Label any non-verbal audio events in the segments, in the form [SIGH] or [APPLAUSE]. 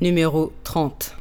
Numéro 30.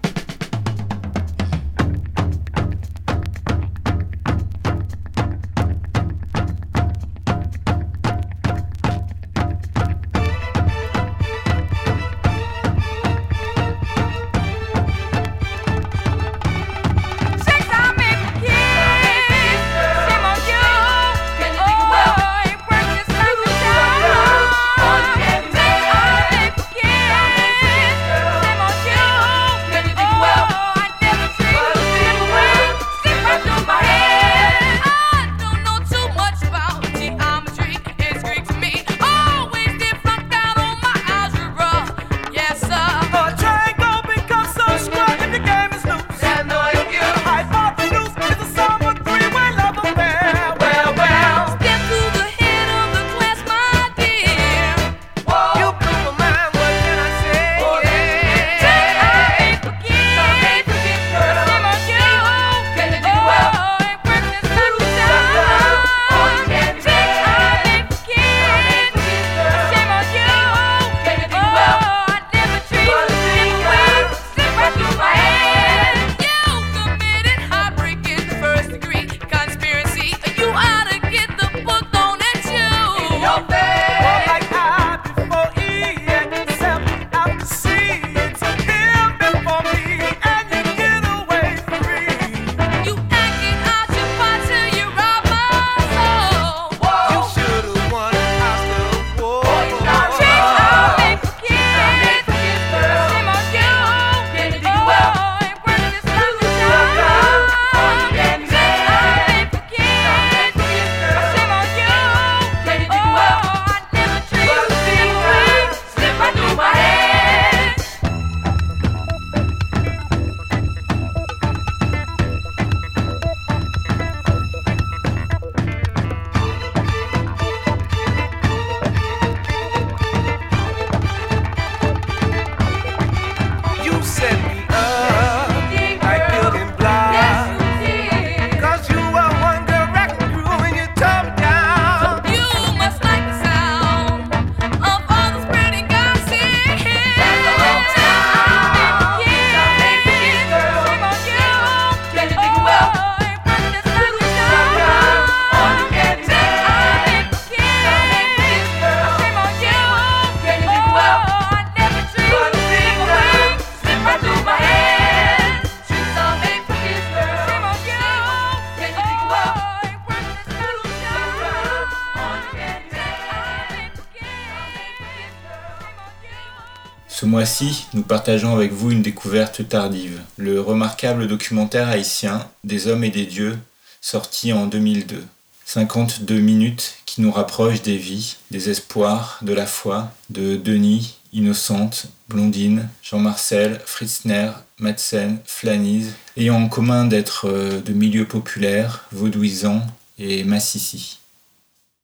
Mois-ci, nous partageons avec vous une découverte tardive, le remarquable documentaire haïtien Des hommes et des dieux, sorti en 2002. 52 minutes qui nous rapprochent des vies, des espoirs, de la foi, de Denis, Innocente, Blondine, Jean-Marcel, Fritzner, Madsen, Flanise, ayant en commun d'être euh, de milieux populaires, vaudouisants et massissi.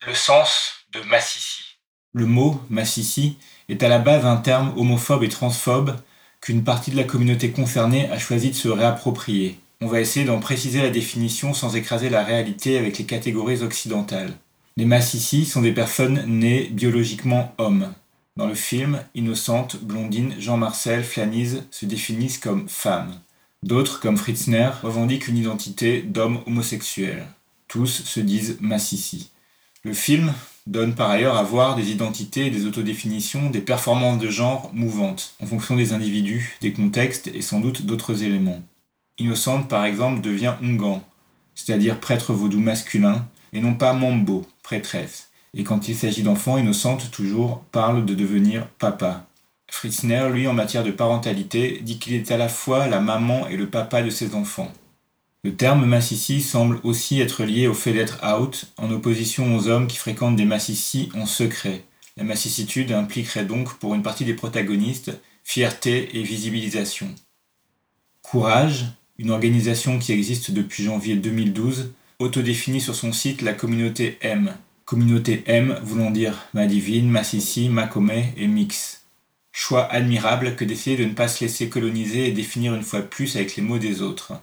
Le sens de massissi. Le mot massissi est à la base un terme homophobe et transphobe qu'une partie de la communauté concernée a choisi de se réapproprier. On va essayer d'en préciser la définition sans écraser la réalité avec les catégories occidentales. Les massissi sont des personnes nées biologiquement hommes. Dans le film, Innocente, Blondine, Jean-Marcel, Flanise se définissent comme femmes. D'autres, comme Fritzner, revendiquent une identité d'homme homosexuel. Tous se disent massissi. Le film donne par ailleurs à voir des identités, des autodéfinitions, des performances de genre mouvantes, en fonction des individus, des contextes et sans doute d'autres éléments. Innocente, par exemple, devient Ungan, c'est-à-dire prêtre vaudou masculin, et non pas Mambo, prêtresse. Et quand il s'agit d'enfants, Innocente, toujours, parle de devenir papa. Fritzner, lui, en matière de parentalité, dit qu'il est à la fois la maman et le papa de ses enfants. Le terme massissi semble aussi être lié au fait d'être out, en opposition aux hommes qui fréquentent des massissi en secret. La massissitude impliquerait donc pour une partie des protagonistes fierté et visibilisation. Courage, une organisation qui existe depuis janvier 2012, autodéfinit sur son site la communauté M. Communauté M voulant dire ma divine, ma et mix. Choix admirable que d'essayer de ne pas se laisser coloniser et définir une fois plus avec les mots des autres.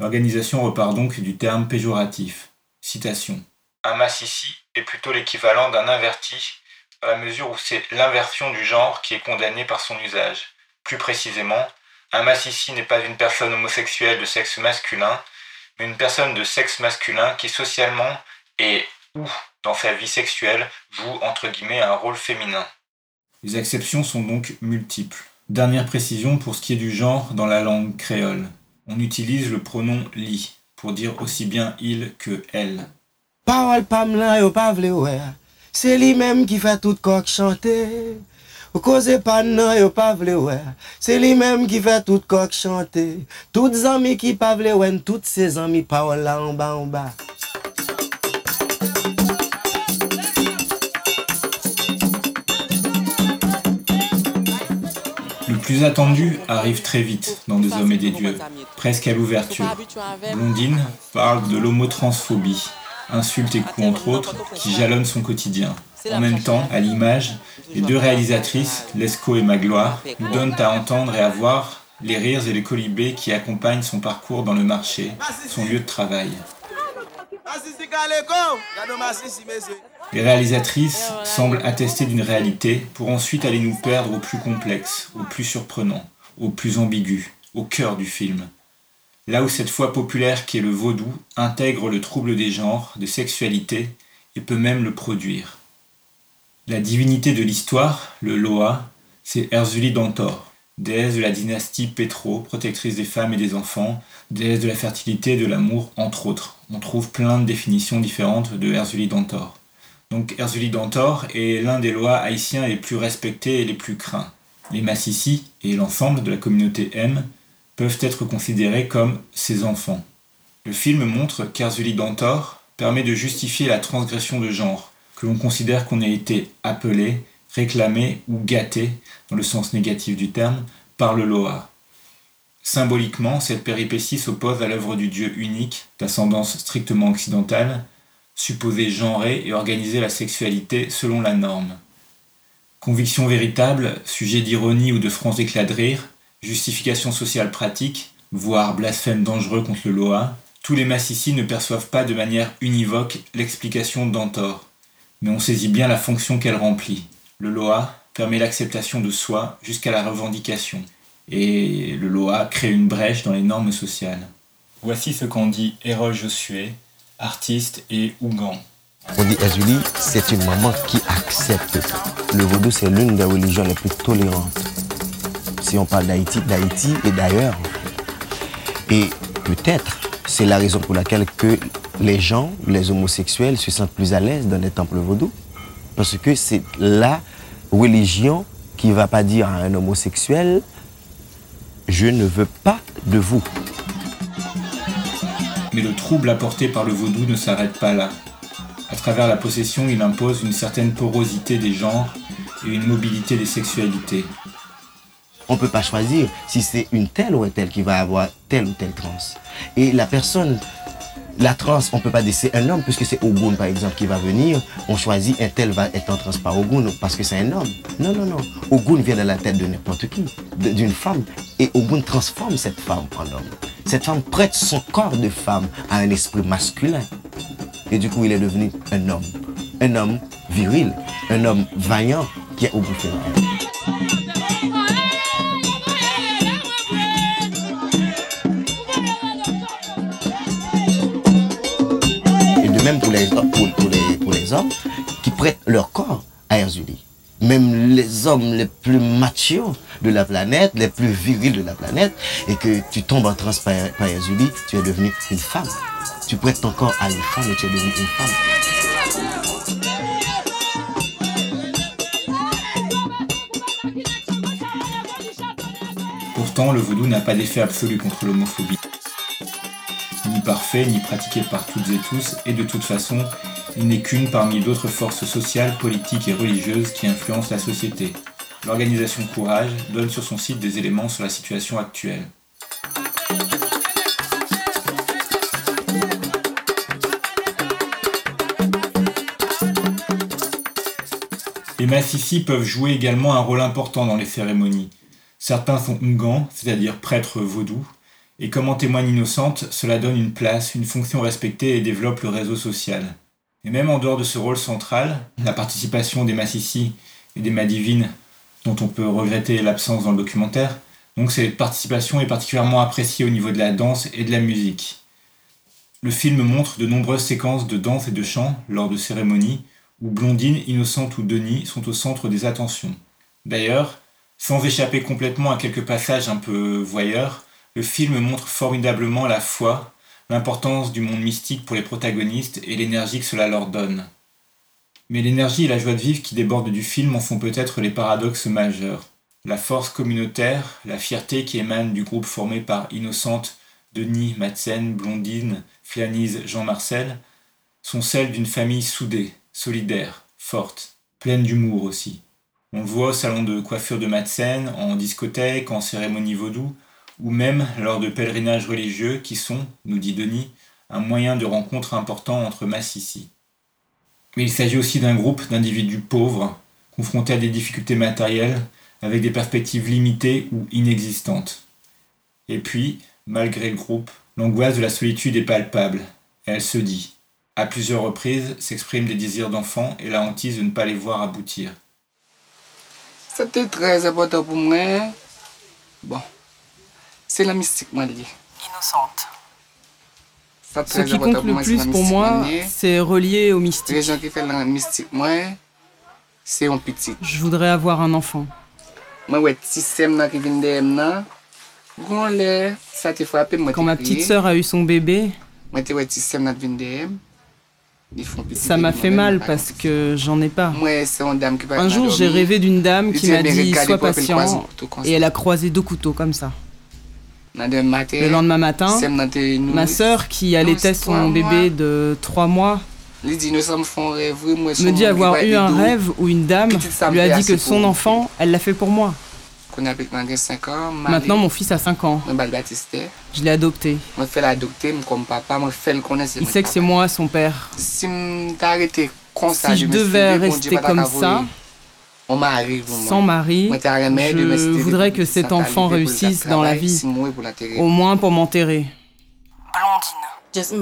L'organisation repart donc du terme péjoratif. Citation. Un massissi est plutôt l'équivalent d'un inverti, dans la mesure où c'est l'inversion du genre qui est condamnée par son usage. Plus précisément, un massissi n'est pas une personne homosexuelle de sexe masculin, mais une personne de sexe masculin qui socialement et ou dans sa vie sexuelle joue entre guillemets un rôle féminin. Les exceptions sont donc multiples. Dernière précision pour ce qui est du genre dans la langue créole. On utilise le pronom li pour dire aussi bien il que elle. Parole pam yo pa vle c'est lui-même qui fait tout coq chanter. Ou cause pas non, yo pa vle C'est lui-même qui fait tout coq chanter. Toutes amis qui pa vle toutes ses amis parole là en bas en bas. Plus attendu arrive très vite dans Des Hommes et des Dieux, presque à l'ouverture. Blondine parle de l'homotransphobie, insulte et coups entre autres, qui jalonnent son quotidien. En même temps, à l'image, les deux réalisatrices, Lescaut et Magloire, nous donnent à entendre et à voir les rires et les colibés qui accompagnent son parcours dans le marché, son lieu de travail. Les réalisatrices semblent attester d'une réalité pour ensuite aller nous perdre au plus complexe, au plus surprenant, au plus ambigu, au cœur du film. Là où cette foi populaire qui est le vaudou intègre le trouble des genres, de sexualité, et peut même le produire. La divinité de l'histoire, le Loa, c'est Erzuli d'Antor, déesse de la dynastie Pétro, protectrice des femmes et des enfants, déesse de la fertilité et de l'amour, entre autres. On trouve plein de définitions différentes de Erzuli d'Antor. Donc Erzuli d'Antor est l'un des lois haïtiens les plus respectés et les plus craints. Les Massissi et l'ensemble de la communauté M peuvent être considérés comme ses enfants. Le film montre qu'Erzuli d'Antor permet de justifier la transgression de genre, que l'on considère qu'on a été appelé, réclamé ou gâté, dans le sens négatif du terme, par le Loa. Symboliquement, cette péripétie s'oppose à l'œuvre du Dieu unique, d'ascendance strictement occidentale, supposer genrer et organiser la sexualité selon la norme. Conviction véritable, sujet d'ironie ou de francs éclats de rire, justification sociale pratique, voire blasphème dangereux contre le Loa, tous les massicis ne perçoivent pas de manière univoque l'explication d'Antor, mais on saisit bien la fonction qu'elle remplit. Le Loa permet l'acceptation de soi jusqu'à la revendication, et le Loa crée une brèche dans les normes sociales. Voici ce qu'en dit Hérole Josué, artiste et Ougan. On dit Azuli, c'est une maman qui accepte. Le vaudou, c'est l'une des religions les plus tolérantes. Si on parle d'Haïti, d'Haïti et d'ailleurs. Et peut-être, c'est la raison pour laquelle que les gens, les homosexuels, se sentent plus à l'aise dans les temples vaudous. Parce que c'est la religion qui ne va pas dire à un homosexuel, je ne veux pas de vous. Mais le trouble apporté par le vaudou ne s'arrête pas là. À travers la possession, il impose une certaine porosité des genres et une mobilité des sexualités. On ne peut pas choisir si c'est une telle ou une telle qui va avoir telle ou telle trans. Et la personne la trans, on ne peut pas dire un homme, puisque c'est Ogun, par exemple, qui va venir. On choisit un tel va être en trans par Ogun, parce que c'est un homme. Non, non, non. Ogun vient de la tête de n'importe qui, d'une femme. Et Ogun transforme cette femme en homme. Cette femme prête son corps de femme à un esprit masculin. Et du coup, il est devenu un homme. Un homme viril, un homme vaillant qui est au bout même pour les, pour, les, hommes, qui prêtent leur corps à Erzuli. Même les hommes les plus machos de la planète, les plus virils de la planète, et que tu tombes en transe par, Erzuli, tu es devenu une femme. Tu prêtes ton corps à une femme et tu es devenu une femme. Pourtant, le vaudou n'a pas d'effet absolu contre l'homophobie ni parfait, ni pratiqué par toutes et tous, et de toute façon, il n'est qu'une parmi d'autres forces sociales, politiques et religieuses qui influencent la société. L'organisation Courage donne sur son site des éléments sur la situation actuelle. Les Massissi peuvent jouer également un rôle important dans les cérémonies. Certains sont Ngans, c'est-à-dire prêtres vaudous, et comme en témoigne Innocente, cela donne une place, une fonction respectée et développe le réseau social. Et même en dehors de ce rôle central, la participation des Massissi et des Madivines, dont on peut regretter l'absence dans le documentaire, donc cette participation est particulièrement appréciée au niveau de la danse et de la musique. Le film montre de nombreuses séquences de danse et de chant lors de cérémonies où Blondine, Innocente ou Denis sont au centre des attentions. D'ailleurs, sans échapper complètement à quelques passages un peu voyeurs, le film montre formidablement la foi, l'importance du monde mystique pour les protagonistes et l'énergie que cela leur donne. Mais l'énergie et la joie de vivre qui débordent du film en font peut-être les paradoxes majeurs. La force communautaire, la fierté qui émane du groupe formé par Innocente, Denis, Madsen, Blondine, Flanise, Jean-Marcel, sont celles d'une famille soudée, solidaire, forte, pleine d'humour aussi. On le voit au salon de coiffure de Madsen, en discothèque, en cérémonie vaudou, ou même lors de pèlerinages religieux qui sont, nous dit Denis, un moyen de rencontre important entre Massissi. Mais il s'agit aussi d'un groupe d'individus pauvres, confrontés à des difficultés matérielles, avec des perspectives limitées ou inexistantes. Et puis, malgré le groupe, l'angoisse de la solitude est palpable. Elle se dit à plusieurs reprises s'expriment des désirs d'enfants et la hantise de ne pas les voir aboutir. C'était très important pour moi. Bon, c'est la mystique, moi, liée. Innocente. Ce qui compte le plus pour moi, c'est relié au mystique. Les gens qui font la mystique, moi, c'est un petit. Je voudrais avoir un enfant. Moi, ouais, si c'est qui vient de Quand ma petite sœur a eu son bébé, ça m'a fait mal parce que j'en ai pas. Un jour, j'ai rêvé d'une dame qui m'a dit Sois patient, et elle a croisé deux couteaux comme ça. Le lendemain matin, ma sœur, qui allaitait son bébé de trois mois, me dit avoir eu un rêve où une dame lui a dit que son enfant, elle l'a fait pour moi. Maintenant, mon fils a 5 ans. Je l'ai adopté. Il sait que c'est moi son père. Si je devais rester comme ça, sans mari, je voudrais que cet enfant réussisse dans la vie, au moins pour m'enterrer. Blondine.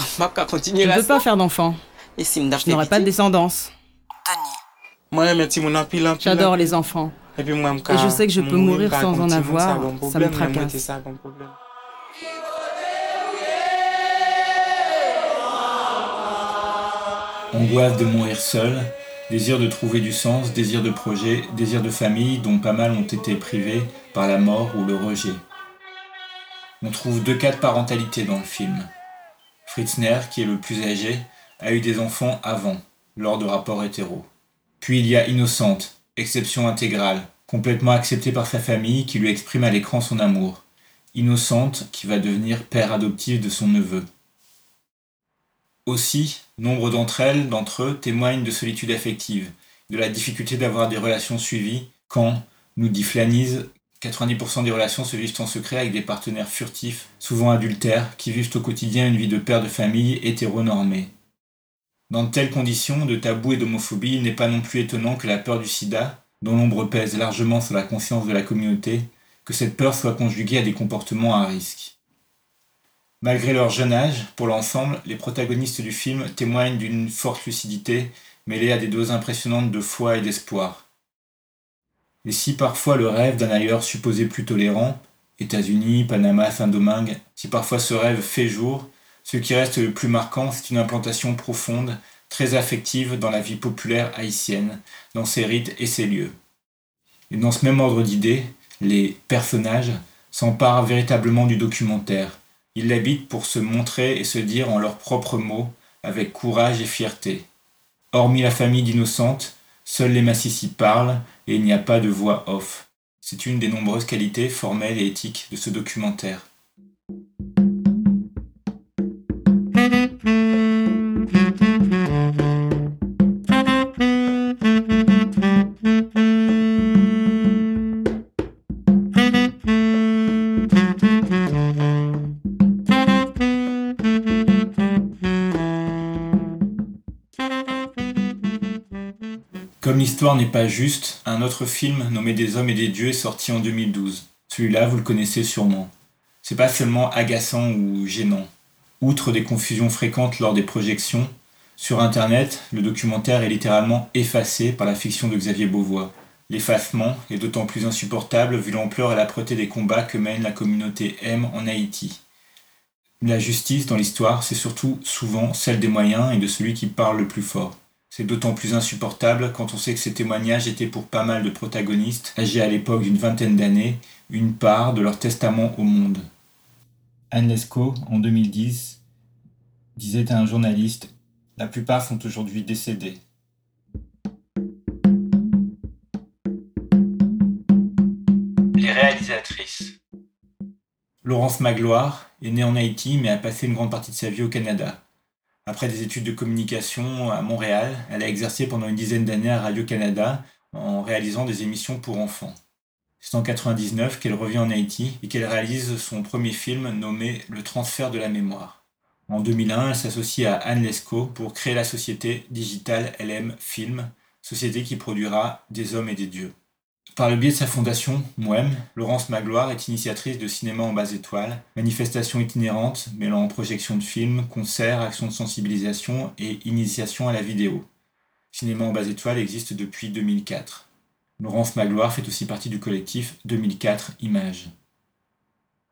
Je [LAUGHS] ne veux pas faire d'enfant. Je n'aurai pas de descendance. J'adore les enfants. Et je sais que je peux mourir sans en avoir, ça me tracasse. Angoisse de mourir seul, désir de trouver du sens, désir de projet, désir de famille dont pas mal ont été privés par la mort ou le rejet. On trouve deux cas de parentalité dans le film. Fritzner, qui est le plus âgé, a eu des enfants avant, lors de rapports hétéros. Puis il y a Innocente, exception intégrale, complètement acceptée par sa famille qui lui exprime à l'écran son amour, innocente qui va devenir père adoptif de son neveu. Aussi, nombre d'entre elles, d'entre eux, témoignent de solitude affective, de la difficulté d'avoir des relations suivies quand, nous dit Flanise, 90% des relations se vivent en secret avec des partenaires furtifs, souvent adultères, qui vivent au quotidien une vie de père de famille hétéronormée. Dans de telles conditions de tabou et d'homophobie, il n'est pas non plus étonnant que la peur du sida, dont l'ombre pèse largement sur la conscience de la communauté, que cette peur soit conjuguée à des comportements à risque. Malgré leur jeune âge, pour l'ensemble, les protagonistes du film témoignent d'une forte lucidité mêlée à des doses impressionnantes de foi et d'espoir. Et si parfois le rêve d'un ailleurs supposé plus tolérant, États-Unis, Panama, Saint-Domingue, si parfois ce rêve fait jour, ce qui reste le plus marquant, c'est une implantation profonde, très affective dans la vie populaire haïtienne, dans ses rites et ses lieux. Et dans ce même ordre d'idées, les personnages s'emparent véritablement du documentaire. Ils l'habitent pour se montrer et se dire en leurs propres mots, avec courage et fierté. Hormis la famille d'innocentes, seuls les Massissi parlent et il n'y a pas de voix off. C'est une des nombreuses qualités formelles et éthiques de ce documentaire. N'est pas juste, un autre film nommé Des hommes et des dieux est sorti en 2012. Celui-là, vous le connaissez sûrement. C'est pas seulement agaçant ou gênant. Outre des confusions fréquentes lors des projections, sur internet, le documentaire est littéralement effacé par la fiction de Xavier Beauvois. L'effacement est d'autant plus insupportable vu l'ampleur et l'âpreté des combats que mène la communauté M en Haïti. La justice dans l'histoire, c'est surtout souvent celle des moyens et de celui qui parle le plus fort. C'est d'autant plus insupportable quand on sait que ces témoignages étaient pour pas mal de protagonistes, âgés à l'époque d'une vingtaine d'années, une part de leur testament au monde. Anne en 2010, disait à un journaliste La plupart sont aujourd'hui décédés. Les réalisatrices. Laurence Magloire est née en Haïti mais a passé une grande partie de sa vie au Canada. Après des études de communication à Montréal, elle a exercé pendant une dizaine d'années à Radio-Canada en réalisant des émissions pour enfants. C'est en 1999 qu'elle revient en Haïti et qu'elle réalise son premier film nommé Le transfert de la mémoire. En 2001, elle s'associe à Anne Lescaut pour créer la société digitale LM Film, société qui produira Des hommes et des dieux. Par le biais de sa fondation, MOEM, Laurence Magloire est initiatrice de Cinéma en base étoile, manifestation itinérante mêlant projection de films, concerts, actions de sensibilisation et initiation à la vidéo. Cinéma en base étoile existe depuis 2004. Laurence Magloire fait aussi partie du collectif 2004 Images.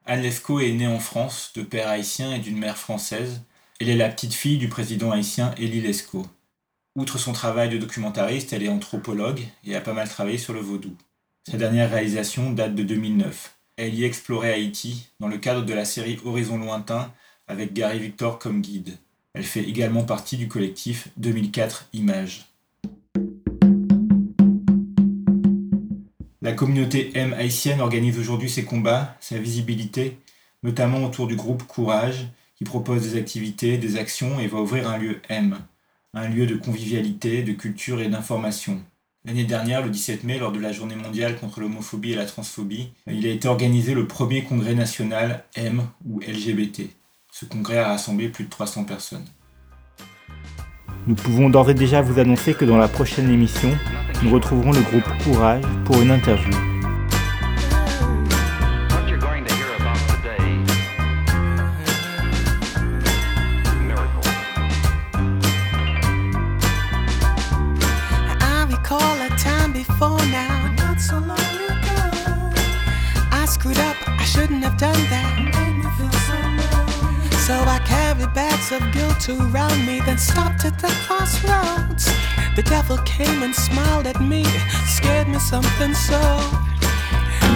Anne Lescaut est née en France de père haïtien et d'une mère française. Elle est la petite fille du président haïtien Élie Lescaut. Outre son travail de documentariste, elle est anthropologue et a pas mal travaillé sur le vaudou. Sa dernière réalisation date de 2009. Elle y explorait Haïti dans le cadre de la série Horizon lointain avec Gary Victor comme guide. Elle fait également partie du collectif 2004 Images. La communauté M haïtienne organise aujourd'hui ses combats, sa visibilité, notamment autour du groupe Courage, qui propose des activités, des actions et va ouvrir un lieu M, un lieu de convivialité, de culture et d'information. L'année dernière, le 17 mai, lors de la journée mondiale contre l'homophobie et la transphobie, il a été organisé le premier congrès national M ou LGBT. Ce congrès a rassemblé plus de 300 personnes. Nous pouvons d'ores et déjà vous annoncer que dans la prochaine émission, nous retrouverons le groupe Courage pour une interview. Around me, then stopped at the crossroads. The devil came and smiled at me, scared me something so.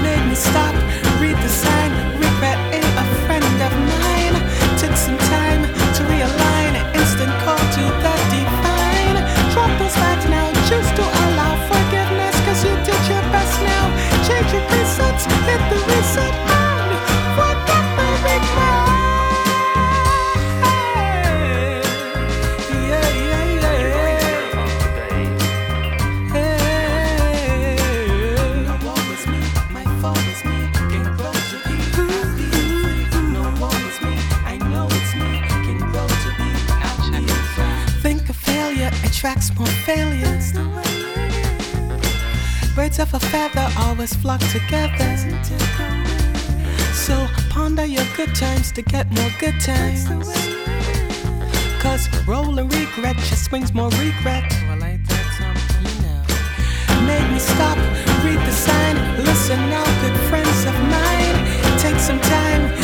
Made me stop, read the sign, regret ain't a friend of mine. Took some time to realign, instant call to the divine. Drop those bags now, choose to allow forgiveness, cause you did your best now. Change your presets, hit the reset. Attracts more failures. Birds of a feather always flock together. So ponder your good times to get more good times. Cause rolling regret just brings more regret. Made me stop, read the sign, listen now, good friends of mine. Take some time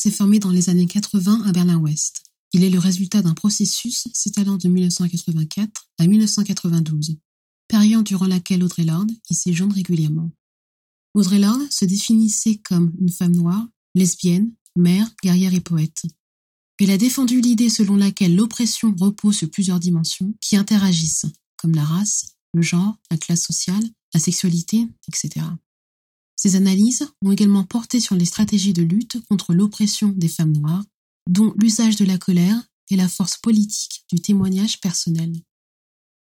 s'est formé dans les années 80 à Berlin-Ouest. Il est le résultat d'un processus s'étalant de 1984 à 1992, période durant laquelle Audrey Lorde y séjourne régulièrement. Audrey Lorde se définissait comme une femme noire, lesbienne, mère, guerrière et poète. Elle a défendu l'idée selon laquelle l'oppression repose sur plusieurs dimensions qui interagissent, comme la race, le genre, la classe sociale, la sexualité, etc. Ces analyses ont également porté sur les stratégies de lutte contre l'oppression des femmes noires, dont l'usage de la colère et la force politique du témoignage personnel.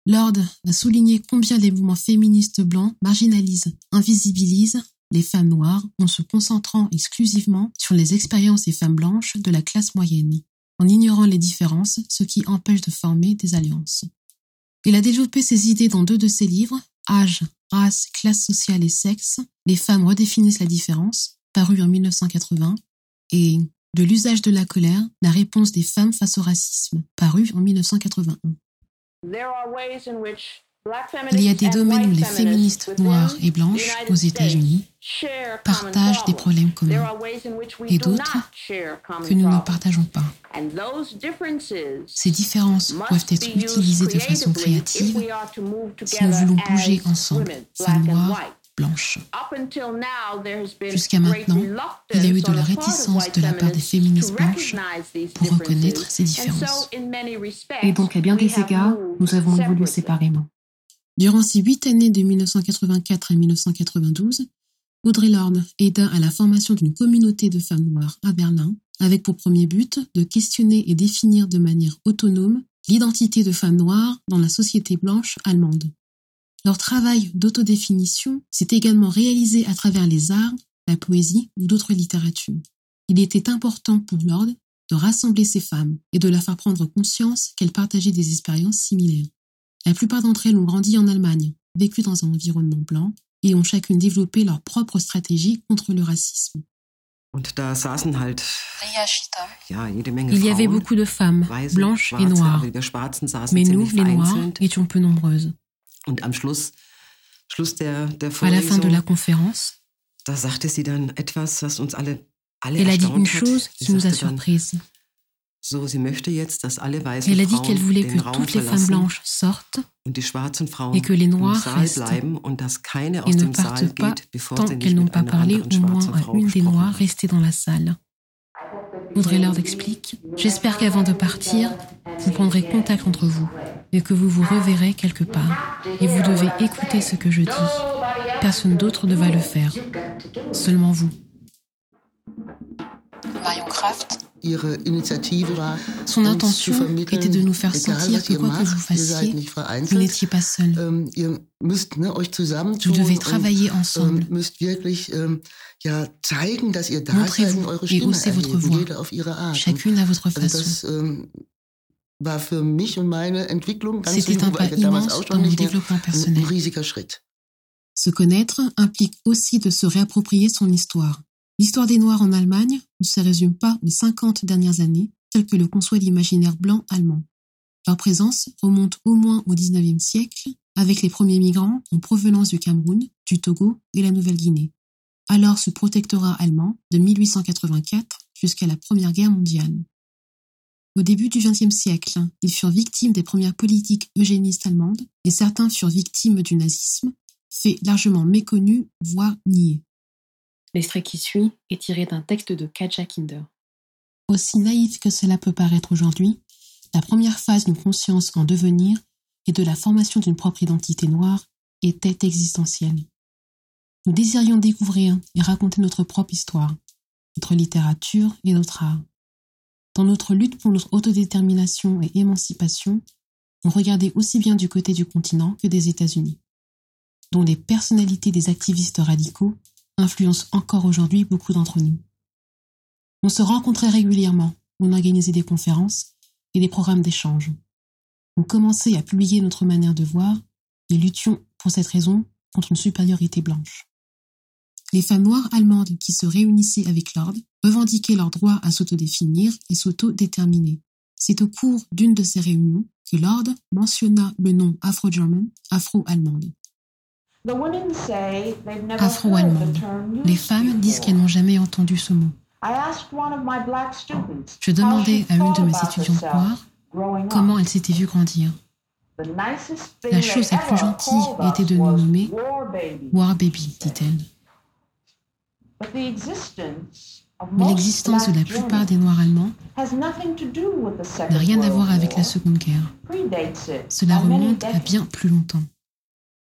Lord a souligné combien les mouvements féministes blancs marginalisent, invisibilisent les femmes noires en se concentrant exclusivement sur les expériences des femmes blanches de la classe moyenne, en ignorant les différences, ce qui empêche de former des alliances. Il a développé ses idées dans deux de ses livres, Âge, race, classe sociale et sexe, les femmes redéfinissent la différence, paru en 1980, et De l'usage de la colère, la réponse des femmes face au racisme, paru en 1981. Il y a des domaines où les féministes noires et blanches aux États-Unis partagent des problèmes communs et d'autres que nous ne partageons pas. Ces différences doivent être utilisées de façon créative si nous voulons bouger ensemble, femmes noires, blanches. Jusqu'à maintenant, il y a eu de la réticence de la part des féministes blanches pour reconnaître ces différences. Et donc, à bien des égards, nous avons évolué séparément. Durant ces huit années de 1984 à 1992, Audrey Lorde aida à la formation d'une communauté de femmes noires à Berlin, avec pour premier but de questionner et définir de manière autonome l'identité de femmes noires dans la société blanche allemande. Leur travail d'autodéfinition s'est également réalisé à travers les arts, la poésie ou d'autres littératures. Il était important pour Lorde de rassembler ces femmes et de leur faire prendre conscience qu'elles partageaient des expériences similaires. La plupart d'entre elles ont grandi en Allemagne, vécu dans un environnement blanc et ont chacune développé leur propre stratégie contre le racisme. Il y avait beaucoup de femmes, blanches et noires, mais nous, les Noirs, étions peu nombreuses. À la fin de la conférence, elle a dit une chose qui nous a surprises. Elle a dit qu'elle voulait que toutes les femmes blanches sortent et que les noirs restent et ne partent pas tant qu'elles n'ont pas parlé au moins à une des noirs restées dans la salle. Audrey Lord explique J'espère qu'avant de partir, vous prendrez contact entre vous et que vous vous reverrez quelque part. Et vous devez écouter ce que je dis. Personne d'autre ne va le faire. Seulement vous. Marion Kraft son intention était de nous faire sentir que quoi que vous fassiez, vous n'étiez pas seul. Ähm, vous devez travailler ensemble. Ähm, Montrez-vous et haussez votre voix, chacune à votre façon. Ähm, C'était un pas immense dans mon développement personnel. Se connaître implique aussi de se réapproprier son histoire. L'histoire des Noirs en Allemagne ne se résume pas aux 50 dernières années, telles que le conçoit l'imaginaire blanc allemand. Leur présence remonte au moins au XIXe siècle, avec les premiers migrants en provenance du Cameroun, du Togo et la Nouvelle-Guinée. Alors sous protectorat allemand de 1884 jusqu'à la Première Guerre mondiale. Au début du XXe siècle, ils furent victimes des premières politiques eugénistes allemandes et certains furent victimes du nazisme, fait largement méconnu, voire nié. L'extrait qui suit est tiré d'un texte de Katja Kinder. Aussi naïf que cela peut paraître aujourd'hui, la première phase d'une conscience en devenir et de la formation d'une propre identité noire était existentielle. Nous désirions découvrir et raconter notre propre histoire, notre littérature et notre art. Dans notre lutte pour notre autodétermination et émancipation, on regardait aussi bien du côté du continent que des États-Unis, dont les personnalités des activistes radicaux influence encore aujourd'hui beaucoup d'entre nous. On se rencontrait régulièrement, on organisait des conférences et des programmes d'échange. On commençait à publier notre manière de voir et luttions pour cette raison contre une supériorité blanche. Les femmes noires allemandes qui se réunissaient avec Lord revendiquaient leur droit à s'autodéfinir et s'autodéterminer. C'est au cours d'une de ces réunions que Lord mentionna le nom Afro-German, Afro-Allemande. Afro-allemande. Les femmes disent qu'elles n'ont jamais entendu ce mot. Je demandais à une de mes étudiantes noires comment elle s'était vue grandir. La chose la plus gentille était de nous nommer War Baby, dit-elle. Mais l'existence de la plupart des Noirs allemands n'a rien à voir avec la Seconde Guerre. Cela remonte à bien plus longtemps.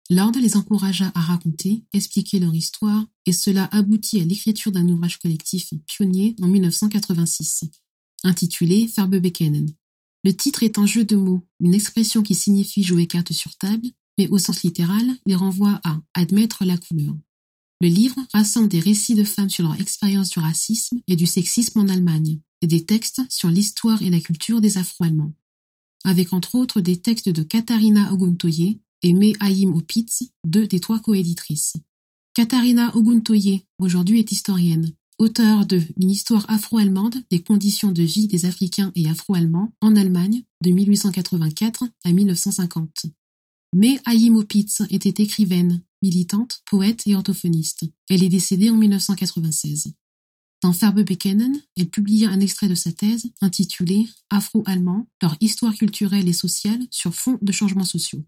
Lord les encouragea à raconter, expliquer leur histoire, et cela aboutit à l'écriture d'un ouvrage collectif pionnier en 1986, intitulé Farbebekenen. Le titre est un jeu de mots, une expression qui signifie jouer carte sur table, mais au sens littéral, il renvoie à admettre la couleur. Le livre rassemble des récits de femmes sur leur expérience du racisme et du sexisme en Allemagne, et des textes sur l'histoire et la culture des Afro-Allemands. Avec entre autres des textes de Katharina Oguntoye et Me Hayim Opitz, deux des trois coéditrices. Katharina Oguntoye, aujourd'hui est historienne, auteure de Une histoire afro-allemande des conditions de vie des Africains et Afro-Allemands en Allemagne de 1884 à 1950. Mais Opitz était écrivaine, militante, poète et orthophoniste. Elle est décédée en 1996. Dans Farbebekenen, elle publia un extrait de sa thèse intitulé Afro-Allemands, leur histoire culturelle et sociale sur fond de changements sociaux.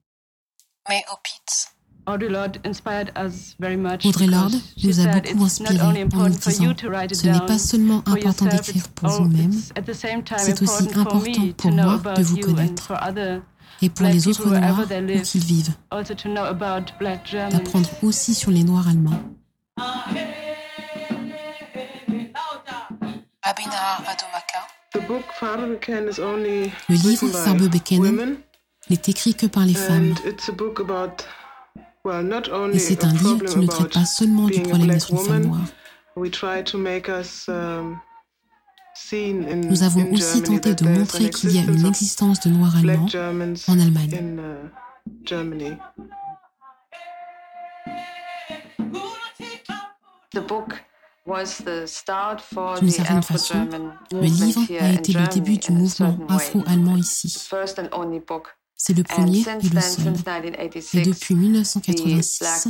Audrey Lorde nous a beaucoup inspiré en nous disant Ce n'est pas seulement important d'écrire pour vous-même, c'est aussi important pour moi de vous connaître et pour les autres Noirs où qu'ils vivent. D'apprendre aussi sur les Noirs allemands. Le livre Farbe Bekenen n'est écrit que par les femmes. Et c'est un livre qui ne traite pas seulement du problème d'être une femme noire. Nous avons aussi tenté de montrer qu'il y a une existence de Noirs allemands en Allemagne. D'une certaine façon, le livre a été le début du mouvement afro-allemand ici. C'est le premier et le seul. Et depuis 1986,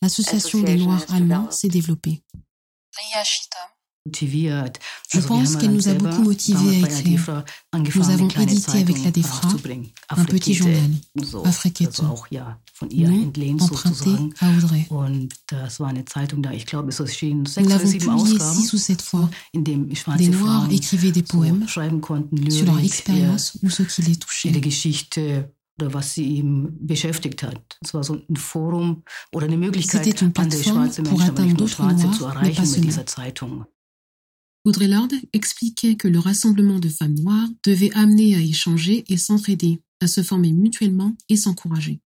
l'association des Noirs allemands s'est développée. Je pense qu'elle nous a beaucoup motivés à écrire. Nous avons édité avec la DEFRA un petit journal, Afrekete, nom emprunté à Audrey. Nous l'avons publié six ou sept fois. Des Noirs écrivaient des poèmes sur leur expérience ou ce qui les touchait. C'était une plateforme pour atteindre d'autres Noirs, mais pas seulement. Audrey Lorde expliquait que le rassemblement de femmes noires devait amener à échanger et s'entraider, à se former mutuellement et s'encourager.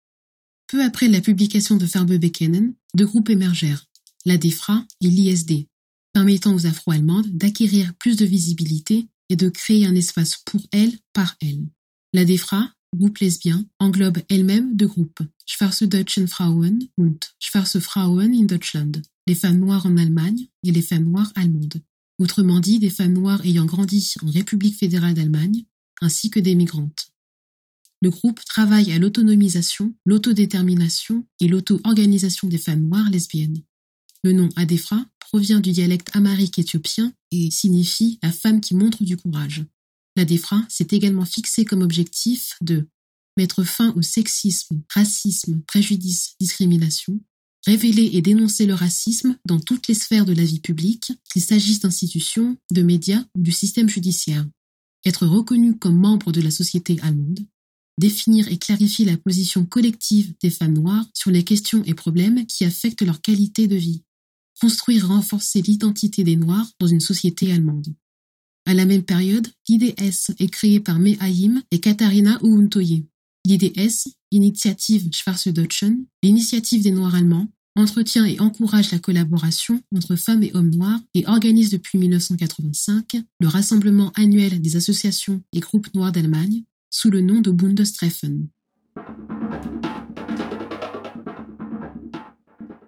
Peu après la publication de Farbe Bekenen, deux groupes émergèrent, la DEFRA et l'ISD, permettant aux Afro-Allemandes d'acquérir plus de visibilité et de créer un espace pour elles par elles. La DEFRA, groupe lesbien, englobe elle-même deux groupes, Schwarze Deutschen Frauen und Schwarze Frauen in Deutschland, les femmes noires en Allemagne et les femmes noires allemandes autrement dit des femmes noires ayant grandi en République fédérale d'Allemagne, ainsi que des migrantes. Le groupe travaille à l'autonomisation, l'autodétermination et l'auto-organisation des femmes noires lesbiennes. Le nom Adefra provient du dialecte amharique éthiopien et signifie la femme qui montre du courage. L'Adefra s'est également fixé comme objectif de mettre fin au sexisme, racisme, préjudice, discrimination, révéler et dénoncer le racisme dans toutes les sphères de la vie publique, qu'il s'agisse d'institutions, de médias ou du système judiciaire, être reconnu comme membre de la société allemande, définir et clarifier la position collective des femmes noires sur les questions et problèmes qui affectent leur qualité de vie, construire et renforcer l'identité des Noirs dans une société allemande. À la même période, l'IDS est créé par Mehaim et Katharina Uuntoye. L'IDS, Initiative Schwarze-Deutschen, l'initiative des Noirs allemands, entretient et encourage la collaboration entre femmes et hommes noirs et organise depuis 1985 le rassemblement annuel des associations et groupes noirs d'Allemagne sous le nom de Bundestreffen.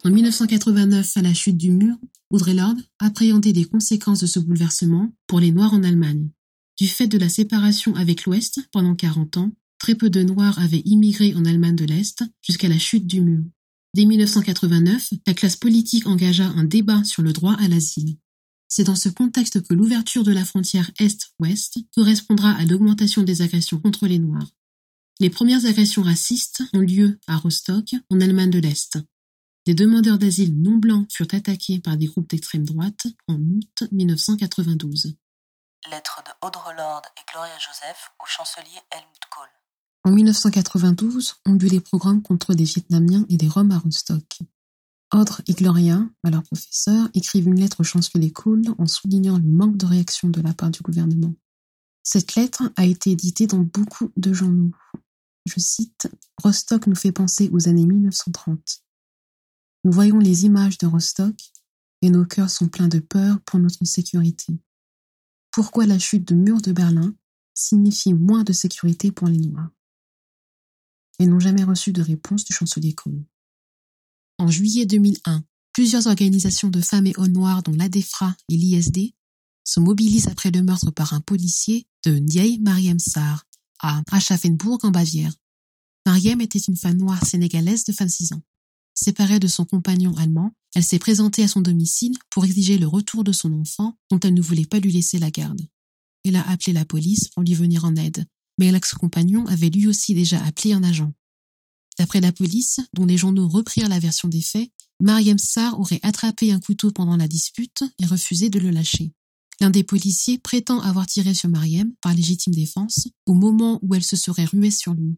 En 1989, à la chute du mur, Audrey Lorde appréhendait les conséquences de ce bouleversement pour les Noirs en Allemagne. Du fait de la séparation avec l'Ouest pendant 40 ans, très peu de Noirs avaient immigré en Allemagne de l'Est jusqu'à la chute du mur. Dès 1989, la classe politique engagea un débat sur le droit à l'asile. C'est dans ce contexte que l'ouverture de la frontière Est-Ouest correspondra à l'augmentation des agressions contre les Noirs. Les premières agressions racistes ont lieu à Rostock, en Allemagne de l'Est. Des demandeurs d'asile non blancs furent attaqués par des groupes d'extrême droite en août 1992. Lettre de Audre Lorde et Gloria Joseph au chancelier Helmut Kohl. En 1992, ont lieu les programmes contre des Vietnamiens et des Roms à Rostock. Audre et Gloria, alors professeurs, écrivent une lettre au chancelier Kohl en soulignant le manque de réaction de la part du gouvernement. Cette lettre a été éditée dans beaucoup de journaux. Je cite Rostock nous fait penser aux années 1930. Nous voyons les images de Rostock et nos cœurs sont pleins de peur pour notre sécurité. Pourquoi la chute de mur de Berlin signifie moins de sécurité pour les Noirs? Ils n'ont jamais reçu de réponse du chancelier Kohl. En juillet 2001, plusieurs organisations de femmes et hommes noirs dont l'ADEFRA et l'ISD se mobilisent après le meurtre par un policier de Ndiaye Mariam Sarr à Aschaffenburg en Bavière. Mariam était une femme noire sénégalaise de 26 ans. Séparée de son compagnon allemand, elle s'est présentée à son domicile pour exiger le retour de son enfant dont elle ne voulait pas lui laisser la garde. Elle a appelé la police pour lui venir en aide, mais l'ex-compagnon avait lui aussi déjà appelé un agent. D'après la police, dont les journaux reprirent la version des faits, Mariam Sarr aurait attrapé un couteau pendant la dispute et refusé de le lâcher. L'un des policiers prétend avoir tiré sur Mariam par légitime défense au moment où elle se serait ruée sur lui.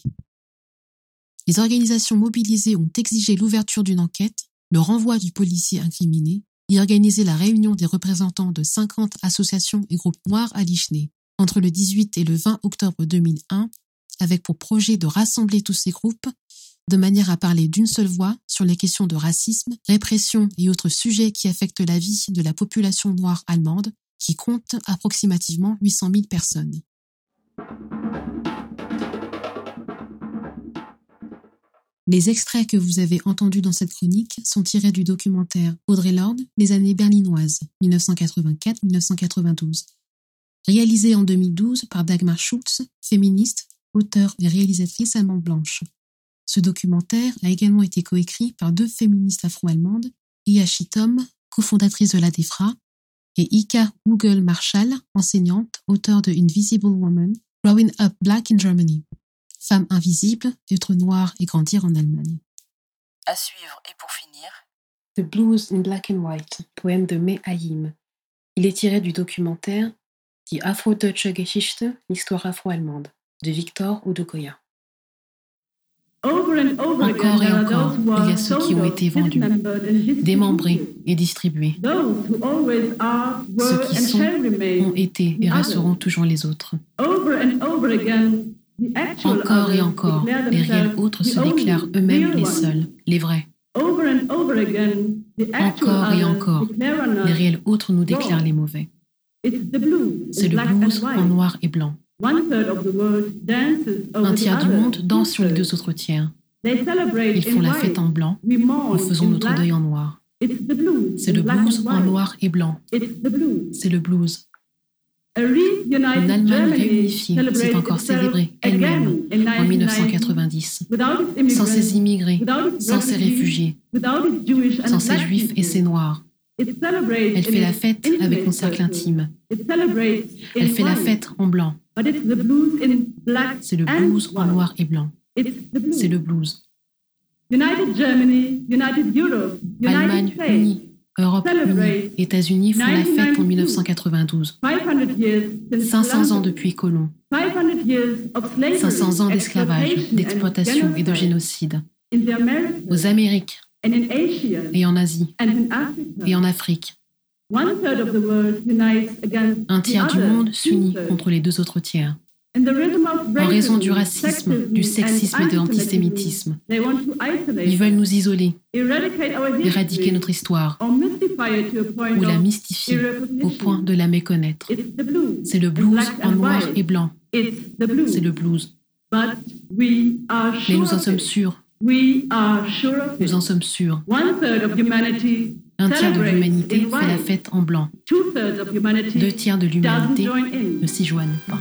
Les organisations mobilisées ont exigé l'ouverture d'une enquête, le renvoi du policier incriminé et organisé la réunion des représentants de 50 associations et groupes noirs à Lichnay entre le 18 et le 20 octobre 2001 avec pour projet de rassembler tous ces groupes de manière à parler d'une seule voix sur les questions de racisme, répression et autres sujets qui affectent la vie de la population noire allemande, qui compte approximativement 800 000 personnes. Les extraits que vous avez entendus dans cette chronique sont tirés du documentaire Audrey Lorde, Les années berlinoises, 1984-1992, réalisé en 2012 par Dagmar Schultz, féministe, auteure et réalisatrice allemande blanche. Ce documentaire a également été coécrit par deux féministes afro-allemandes, Ia Tom, cofondatrice de la DEFRA, et Ika Google Marshall, enseignante, auteure de Invisible Woman, Growing Up Black in Germany. Femme invisible, être noire et grandir en Allemagne. À suivre et pour finir. The Blues in Black and White, poème de May Hayim. Il est tiré du documentaire Afro-Deutsche Geschichte, l'histoire afro-allemande, de Victor Odukoya. Encore et encore, il y a ceux qui ont été vendus, démembrés et distribués. Ceux qui sont, ont été et resteront toujours les autres. Encore et encore, les réels autres se déclarent eux-mêmes les seuls, les vrais. Encore et encore, les réels autres nous déclarent les mauvais. C'est le blues en noir et blanc. Un tiers du monde danse sur les deux autres tiers. Ils font la fête en blanc, nous faisons notre deuil en noir. C'est le blues en noir et blanc. C'est le blues. Une Allemagne réunifiée s'est encore célébrée elle-même en 1990, sans ses immigrés, sans ses réfugiés, sans ses juifs et ses noirs. Elle fait la fête avec son cercle intime. Elle fait la fête en blanc. C'est le blues en noir et blanc. C'est le blues. Allemagne unie, Europe unie, États-Unis font la fête en 1992. 500 ans depuis Colomb. 500 ans d'esclavage, d'exploitation et de génocide. Aux Amériques et en Asie et en Afrique. Un tiers du monde s'unit contre les deux autres tiers. En raison du racisme, du sexisme et de l'antisémitisme, ils veulent nous isoler, éradiquer notre histoire, ou la mystifier au point de la méconnaître. C'est le blues en noir et blanc. C'est le blues. Mais nous en sommes sûrs. Nous en sommes sûrs. Un tiers de l'humanité fait la fête en blanc. Deux tiers de l'humanité ne s'y joignent pas.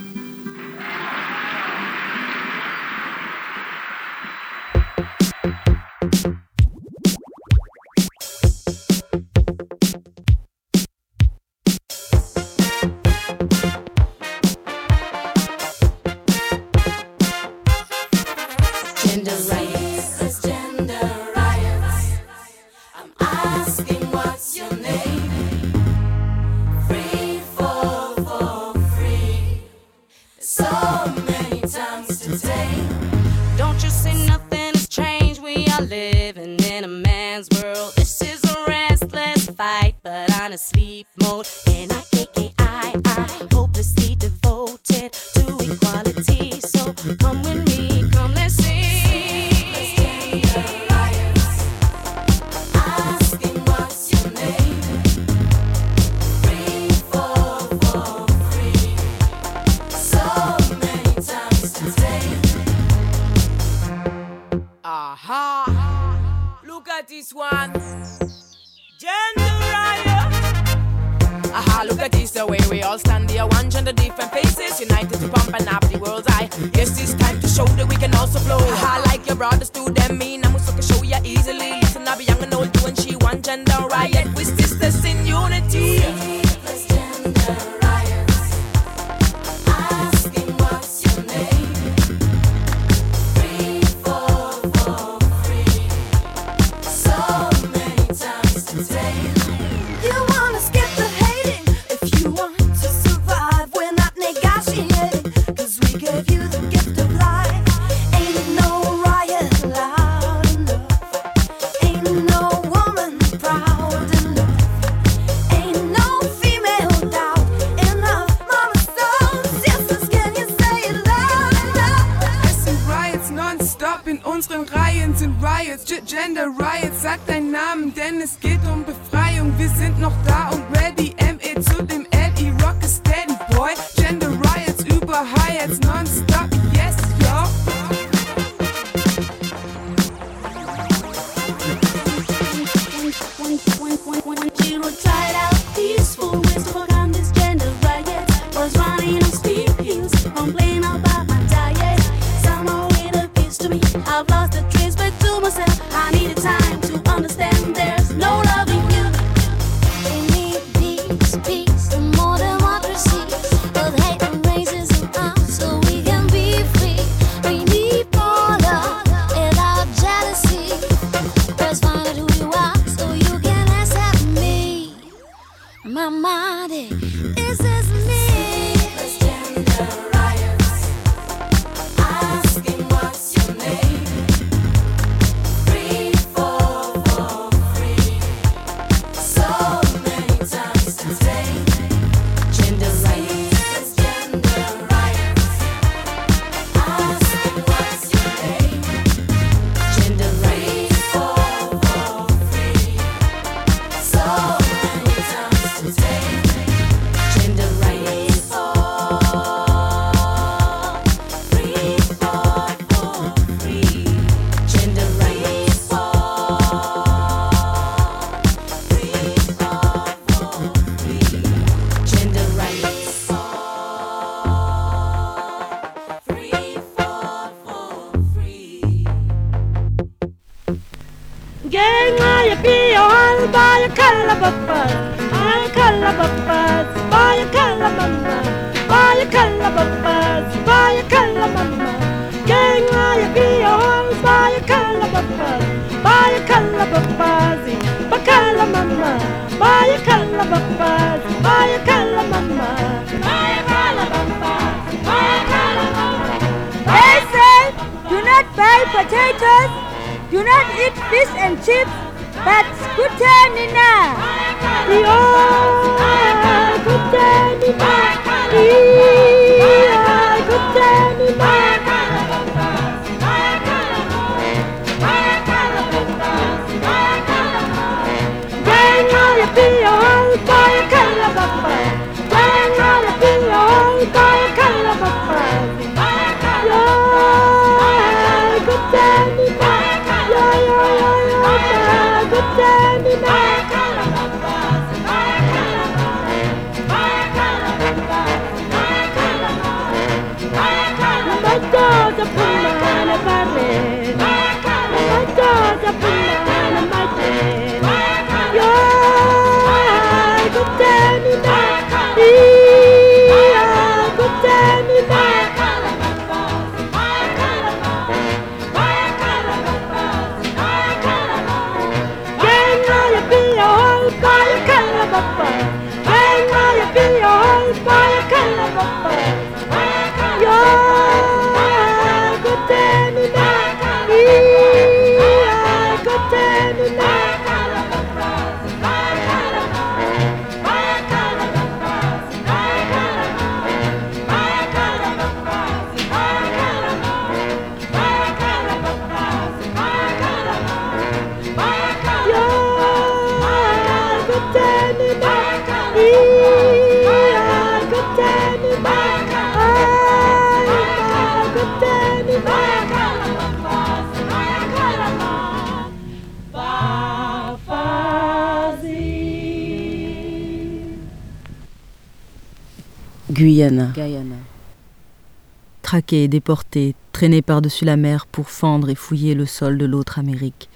Traqués, déportés, traînés par-dessus la mer pour fendre et fouiller le sol de l'autre Amérique,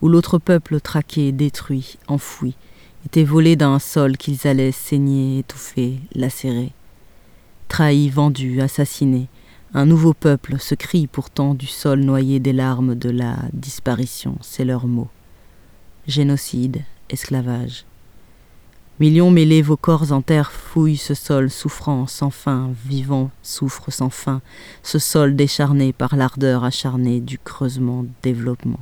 où l'autre peuple traqué, détruit, enfoui, était volé d'un sol qu'ils allaient saigner, étouffer, lacérer. Trahis, vendus, assassinés, un nouveau peuple se crie pourtant du sol noyé des larmes de la disparition, c'est leur mot. Génocide, esclavage. Millions mêlés vos corps en terre fouillent ce sol souffrant sans fin, vivant souffre sans fin, ce sol décharné par l'ardeur acharnée du creusement développement,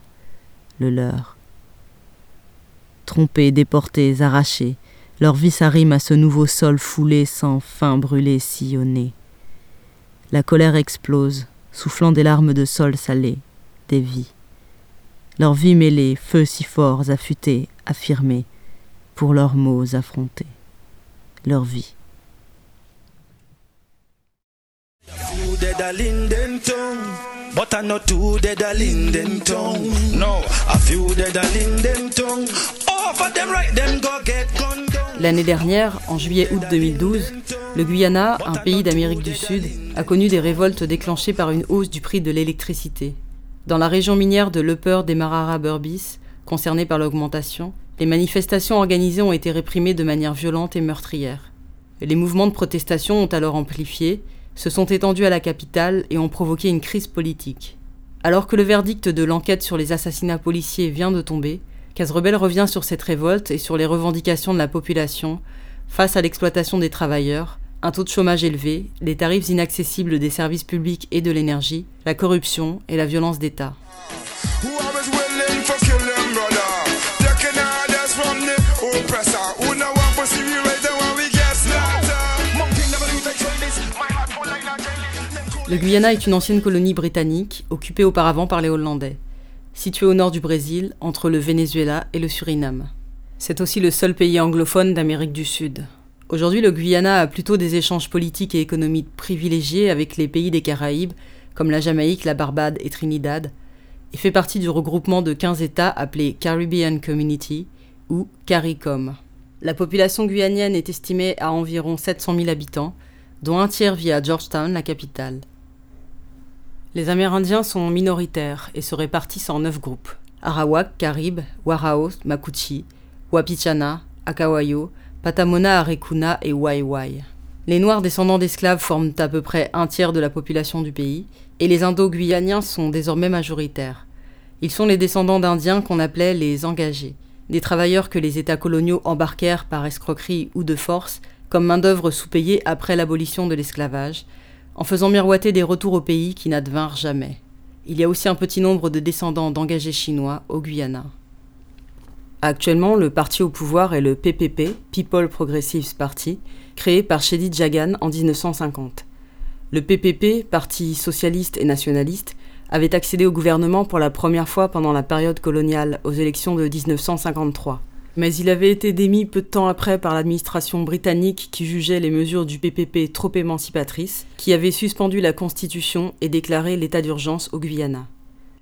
le leur. Trompés, déportés, arrachés, leur vie s'arrime à ce nouveau sol foulé sans fin brûlé, sillonné. La colère explose, soufflant des larmes de sol salé, des vies. Leurs vies mêlées, feux si forts, affûtés, affirmés, pour leurs mots affrontés, leur vie. L'année dernière, en juillet-août 2012, le Guyana, un pays d'Amérique du Sud, a connu des révoltes déclenchées par une hausse du prix de l'électricité. Dans la région minière de l'Upper Demarara Burbis, concernée par l'augmentation, les manifestations organisées ont été réprimées de manière violente et meurtrière. Les mouvements de protestation ont alors amplifié, se sont étendus à la capitale et ont provoqué une crise politique. Alors que le verdict de l'enquête sur les assassinats policiers vient de tomber, Casrebel revient sur cette révolte et sur les revendications de la population face à l'exploitation des travailleurs, un taux de chômage élevé, les tarifs inaccessibles des services publics et de l'énergie, la corruption et la violence d'État. Le Guyana est une ancienne colonie britannique, occupée auparavant par les Hollandais, située au nord du Brésil, entre le Venezuela et le Suriname. C'est aussi le seul pays anglophone d'Amérique du Sud. Aujourd'hui, le Guyana a plutôt des échanges politiques et économiques privilégiés avec les pays des Caraïbes, comme la Jamaïque, la Barbade et Trinidad, et fait partie du regroupement de 15 États appelé Caribbean Community, ou CARICOM. La population guyanienne est estimée à environ 700 000 habitants, dont un tiers vit à Georgetown, la capitale. Les Amérindiens sont minoritaires et se répartissent en neuf groupes. Arawak, Carib, Warao, Makuchi, Wapichana, Akawayo, Patamona, Arekuna et Waiwai. Les Noirs descendants d'esclaves forment à peu près un tiers de la population du pays, et les Indo-Guyaniens sont désormais majoritaires. Ils sont les descendants d'Indiens qu'on appelait les engagés, des travailleurs que les États coloniaux embarquèrent par escroquerie ou de force comme main-d'œuvre sous-payée après l'abolition de l'esclavage, en faisant miroiter des retours au pays qui n'advinrent jamais. Il y a aussi un petit nombre de descendants d'engagés chinois au Guyana. Actuellement, le parti au pouvoir est le PPP, People Progressives Party, créé par Shedi Jagan en 1950. Le PPP, parti socialiste et nationaliste, avait accédé au gouvernement pour la première fois pendant la période coloniale aux élections de 1953 mais il avait été démis peu de temps après par l'administration britannique qui jugeait les mesures du PPP trop émancipatrices, qui avait suspendu la Constitution et déclaré l'état d'urgence au Guyana.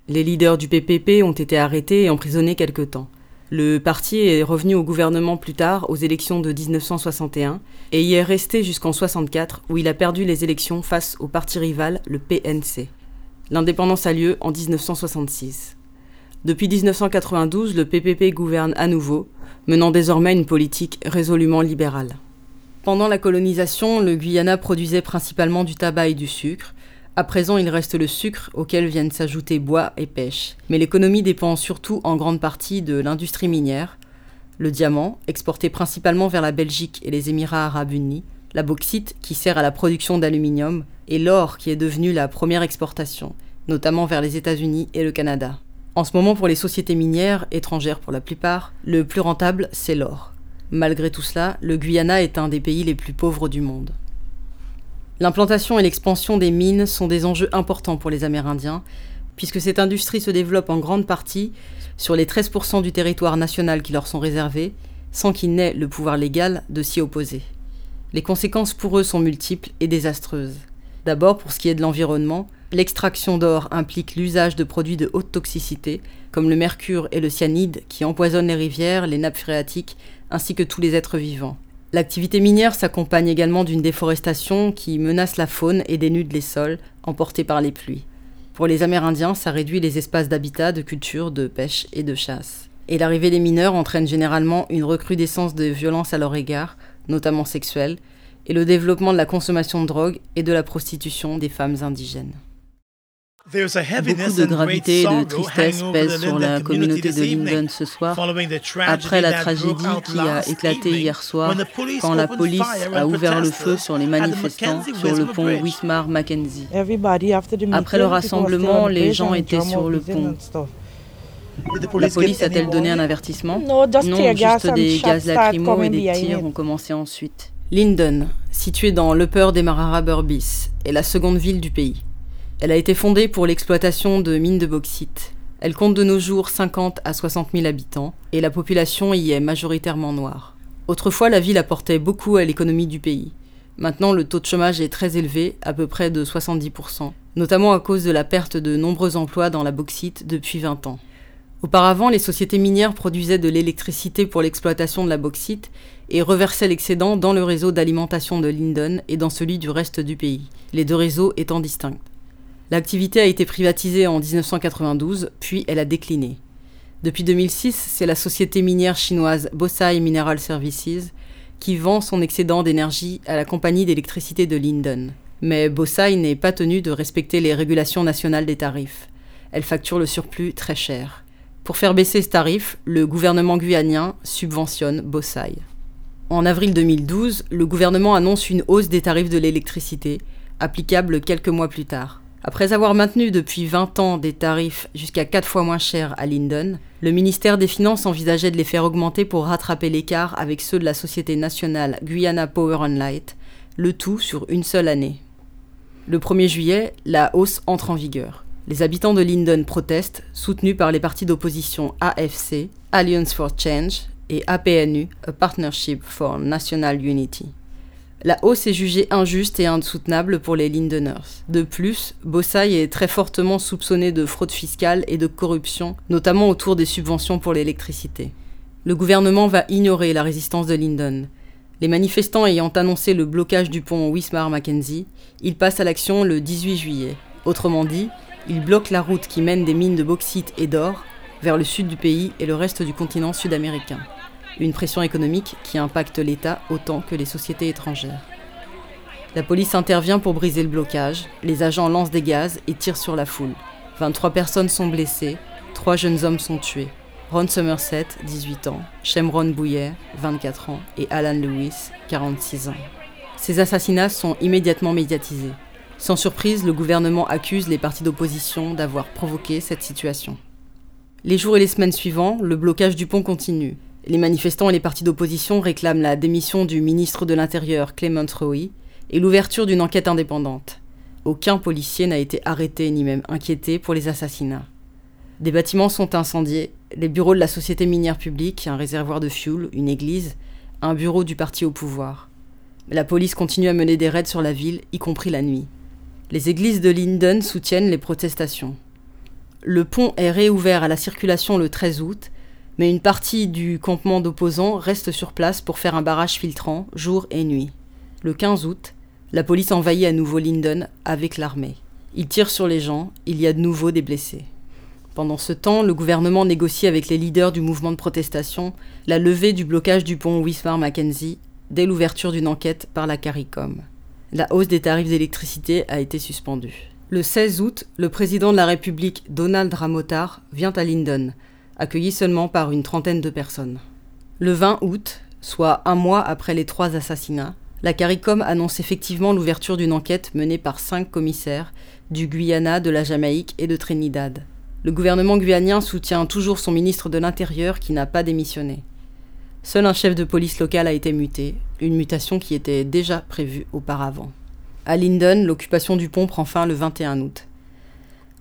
Les leaders du PPP ont été arrêtés et emprisonnés quelque temps. Le parti est revenu au gouvernement plus tard, aux élections de 1961, et y est resté jusqu'en 64, où il a perdu les élections face au parti rival, le PNC. L'indépendance a lieu en 1966. Depuis 1992, le PPP gouverne à nouveau, menant désormais une politique résolument libérale. Pendant la colonisation, le Guyana produisait principalement du tabac et du sucre. À présent, il reste le sucre auquel viennent s'ajouter bois et pêche. Mais l'économie dépend surtout en grande partie de l'industrie minière, le diamant, exporté principalement vers la Belgique et les Émirats arabes unis, la bauxite, qui sert à la production d'aluminium, et l'or, qui est devenu la première exportation, notamment vers les États-Unis et le Canada. En ce moment, pour les sociétés minières, étrangères pour la plupart, le plus rentable, c'est l'or. Malgré tout cela, le Guyana est un des pays les plus pauvres du monde. L'implantation et l'expansion des mines sont des enjeux importants pour les Amérindiens, puisque cette industrie se développe en grande partie sur les 13% du territoire national qui leur sont réservés, sans qu'ils n'aient le pouvoir légal de s'y opposer. Les conséquences pour eux sont multiples et désastreuses. D'abord, pour ce qui est de l'environnement, L'extraction d'or implique l'usage de produits de haute toxicité, comme le mercure et le cyanide, qui empoisonnent les rivières, les nappes phréatiques, ainsi que tous les êtres vivants. L'activité minière s'accompagne également d'une déforestation qui menace la faune et dénude les sols, emportés par les pluies. Pour les Amérindiens, ça réduit les espaces d'habitat, de culture, de pêche et de chasse. Et l'arrivée des mineurs entraîne généralement une recrudescence de violences à leur égard, notamment sexuelles, et le développement de la consommation de drogue et de la prostitution des femmes indigènes. Beaucoup de gravité et de tristesse pèsent sur la communauté de Linden ce soir, après la tragédie qui a éclaté hier soir, quand la police a ouvert le feu sur les manifestants sur le pont Wismar-Mackenzie. Après le rassemblement, les gens étaient sur le pont. La police a-t-elle donné un avertissement? Non, juste des gaz lacrymaux et des tirs ont commencé ensuite. Linden, située dans l'Upper Demarara Burbis, est la seconde ville du pays. Elle a été fondée pour l'exploitation de mines de bauxite. Elle compte de nos jours 50 à 60 000 habitants et la population y est majoritairement noire. Autrefois, la ville apportait beaucoup à l'économie du pays. Maintenant, le taux de chômage est très élevé, à peu près de 70%, notamment à cause de la perte de nombreux emplois dans la bauxite depuis 20 ans. Auparavant, les sociétés minières produisaient de l'électricité pour l'exploitation de la bauxite et reversaient l'excédent dans le réseau d'alimentation de Linden et dans celui du reste du pays, les deux réseaux étant distincts. L'activité a été privatisée en 1992, puis elle a décliné. Depuis 2006, c'est la société minière chinoise Bosai Mineral Services qui vend son excédent d'énergie à la compagnie d'électricité de Linden. Mais Bosai n'est pas tenu de respecter les régulations nationales des tarifs. Elle facture le surplus très cher. Pour faire baisser ce tarif, le gouvernement guyanien subventionne Bosai. En avril 2012, le gouvernement annonce une hausse des tarifs de l'électricité, applicable quelques mois plus tard. Après avoir maintenu depuis 20 ans des tarifs jusqu'à 4 fois moins chers à Linden, le ministère des Finances envisageait de les faire augmenter pour rattraper l'écart avec ceux de la société nationale Guyana Power and Light, le tout sur une seule année. Le 1er juillet, la hausse entre en vigueur. Les habitants de Linden protestent, soutenus par les partis d'opposition AFC, Alliance for Change, et APNU, A Partnership for National Unity. La hausse est jugée injuste et insoutenable pour les Lindeners. De plus, Bossai est très fortement soupçonné de fraude fiscale et de corruption, notamment autour des subventions pour l'électricité. Le gouvernement va ignorer la résistance de Linden. Les manifestants ayant annoncé le blocage du pont Wismar-Mackenzie, ils passent à l'action le 18 juillet. Autrement dit, ils bloquent la route qui mène des mines de bauxite et d'or vers le sud du pays et le reste du continent sud-américain une pression économique qui impacte l'État autant que les sociétés étrangères. La police intervient pour briser le blocage, les agents lancent des gaz et tirent sur la foule. 23 personnes sont blessées, 3 jeunes hommes sont tués. Ron Somerset, 18 ans, Shemron Bouyer, 24 ans, et Alan Lewis, 46 ans. Ces assassinats sont immédiatement médiatisés. Sans surprise, le gouvernement accuse les partis d'opposition d'avoir provoqué cette situation. Les jours et les semaines suivants, le blocage du pont continue. Les manifestants et les partis d'opposition réclament la démission du ministre de l'Intérieur Clement Rowe et l'ouverture d'une enquête indépendante. Aucun policier n'a été arrêté ni même inquiété pour les assassinats. Des bâtiments sont incendiés, les bureaux de la société minière publique, un réservoir de fuel, une église, un bureau du parti au pouvoir. La police continue à mener des raids sur la ville, y compris la nuit. Les églises de Linden soutiennent les protestations. Le pont est réouvert à la circulation le 13 août mais une partie du campement d'opposants reste sur place pour faire un barrage filtrant jour et nuit. Le 15 août, la police envahit à nouveau Linden avec l'armée. Ils tirent sur les gens, il y a de nouveau des blessés. Pendant ce temps, le gouvernement négocie avec les leaders du mouvement de protestation la levée du blocage du pont Wismar-Mackenzie dès l'ouverture d'une enquête par la CARICOM. La hausse des tarifs d'électricité a été suspendue. Le 16 août, le président de la République, Donald Ramotar, vient à Linden accueilli seulement par une trentaine de personnes. Le 20 août, soit un mois après les trois assassinats, la CARICOM annonce effectivement l'ouverture d'une enquête menée par cinq commissaires du Guyana, de la Jamaïque et de Trinidad. Le gouvernement guyanien soutient toujours son ministre de l'Intérieur qui n'a pas démissionné. Seul un chef de police local a été muté, une mutation qui était déjà prévue auparavant. À Linden, l'occupation du pont prend fin le 21 août.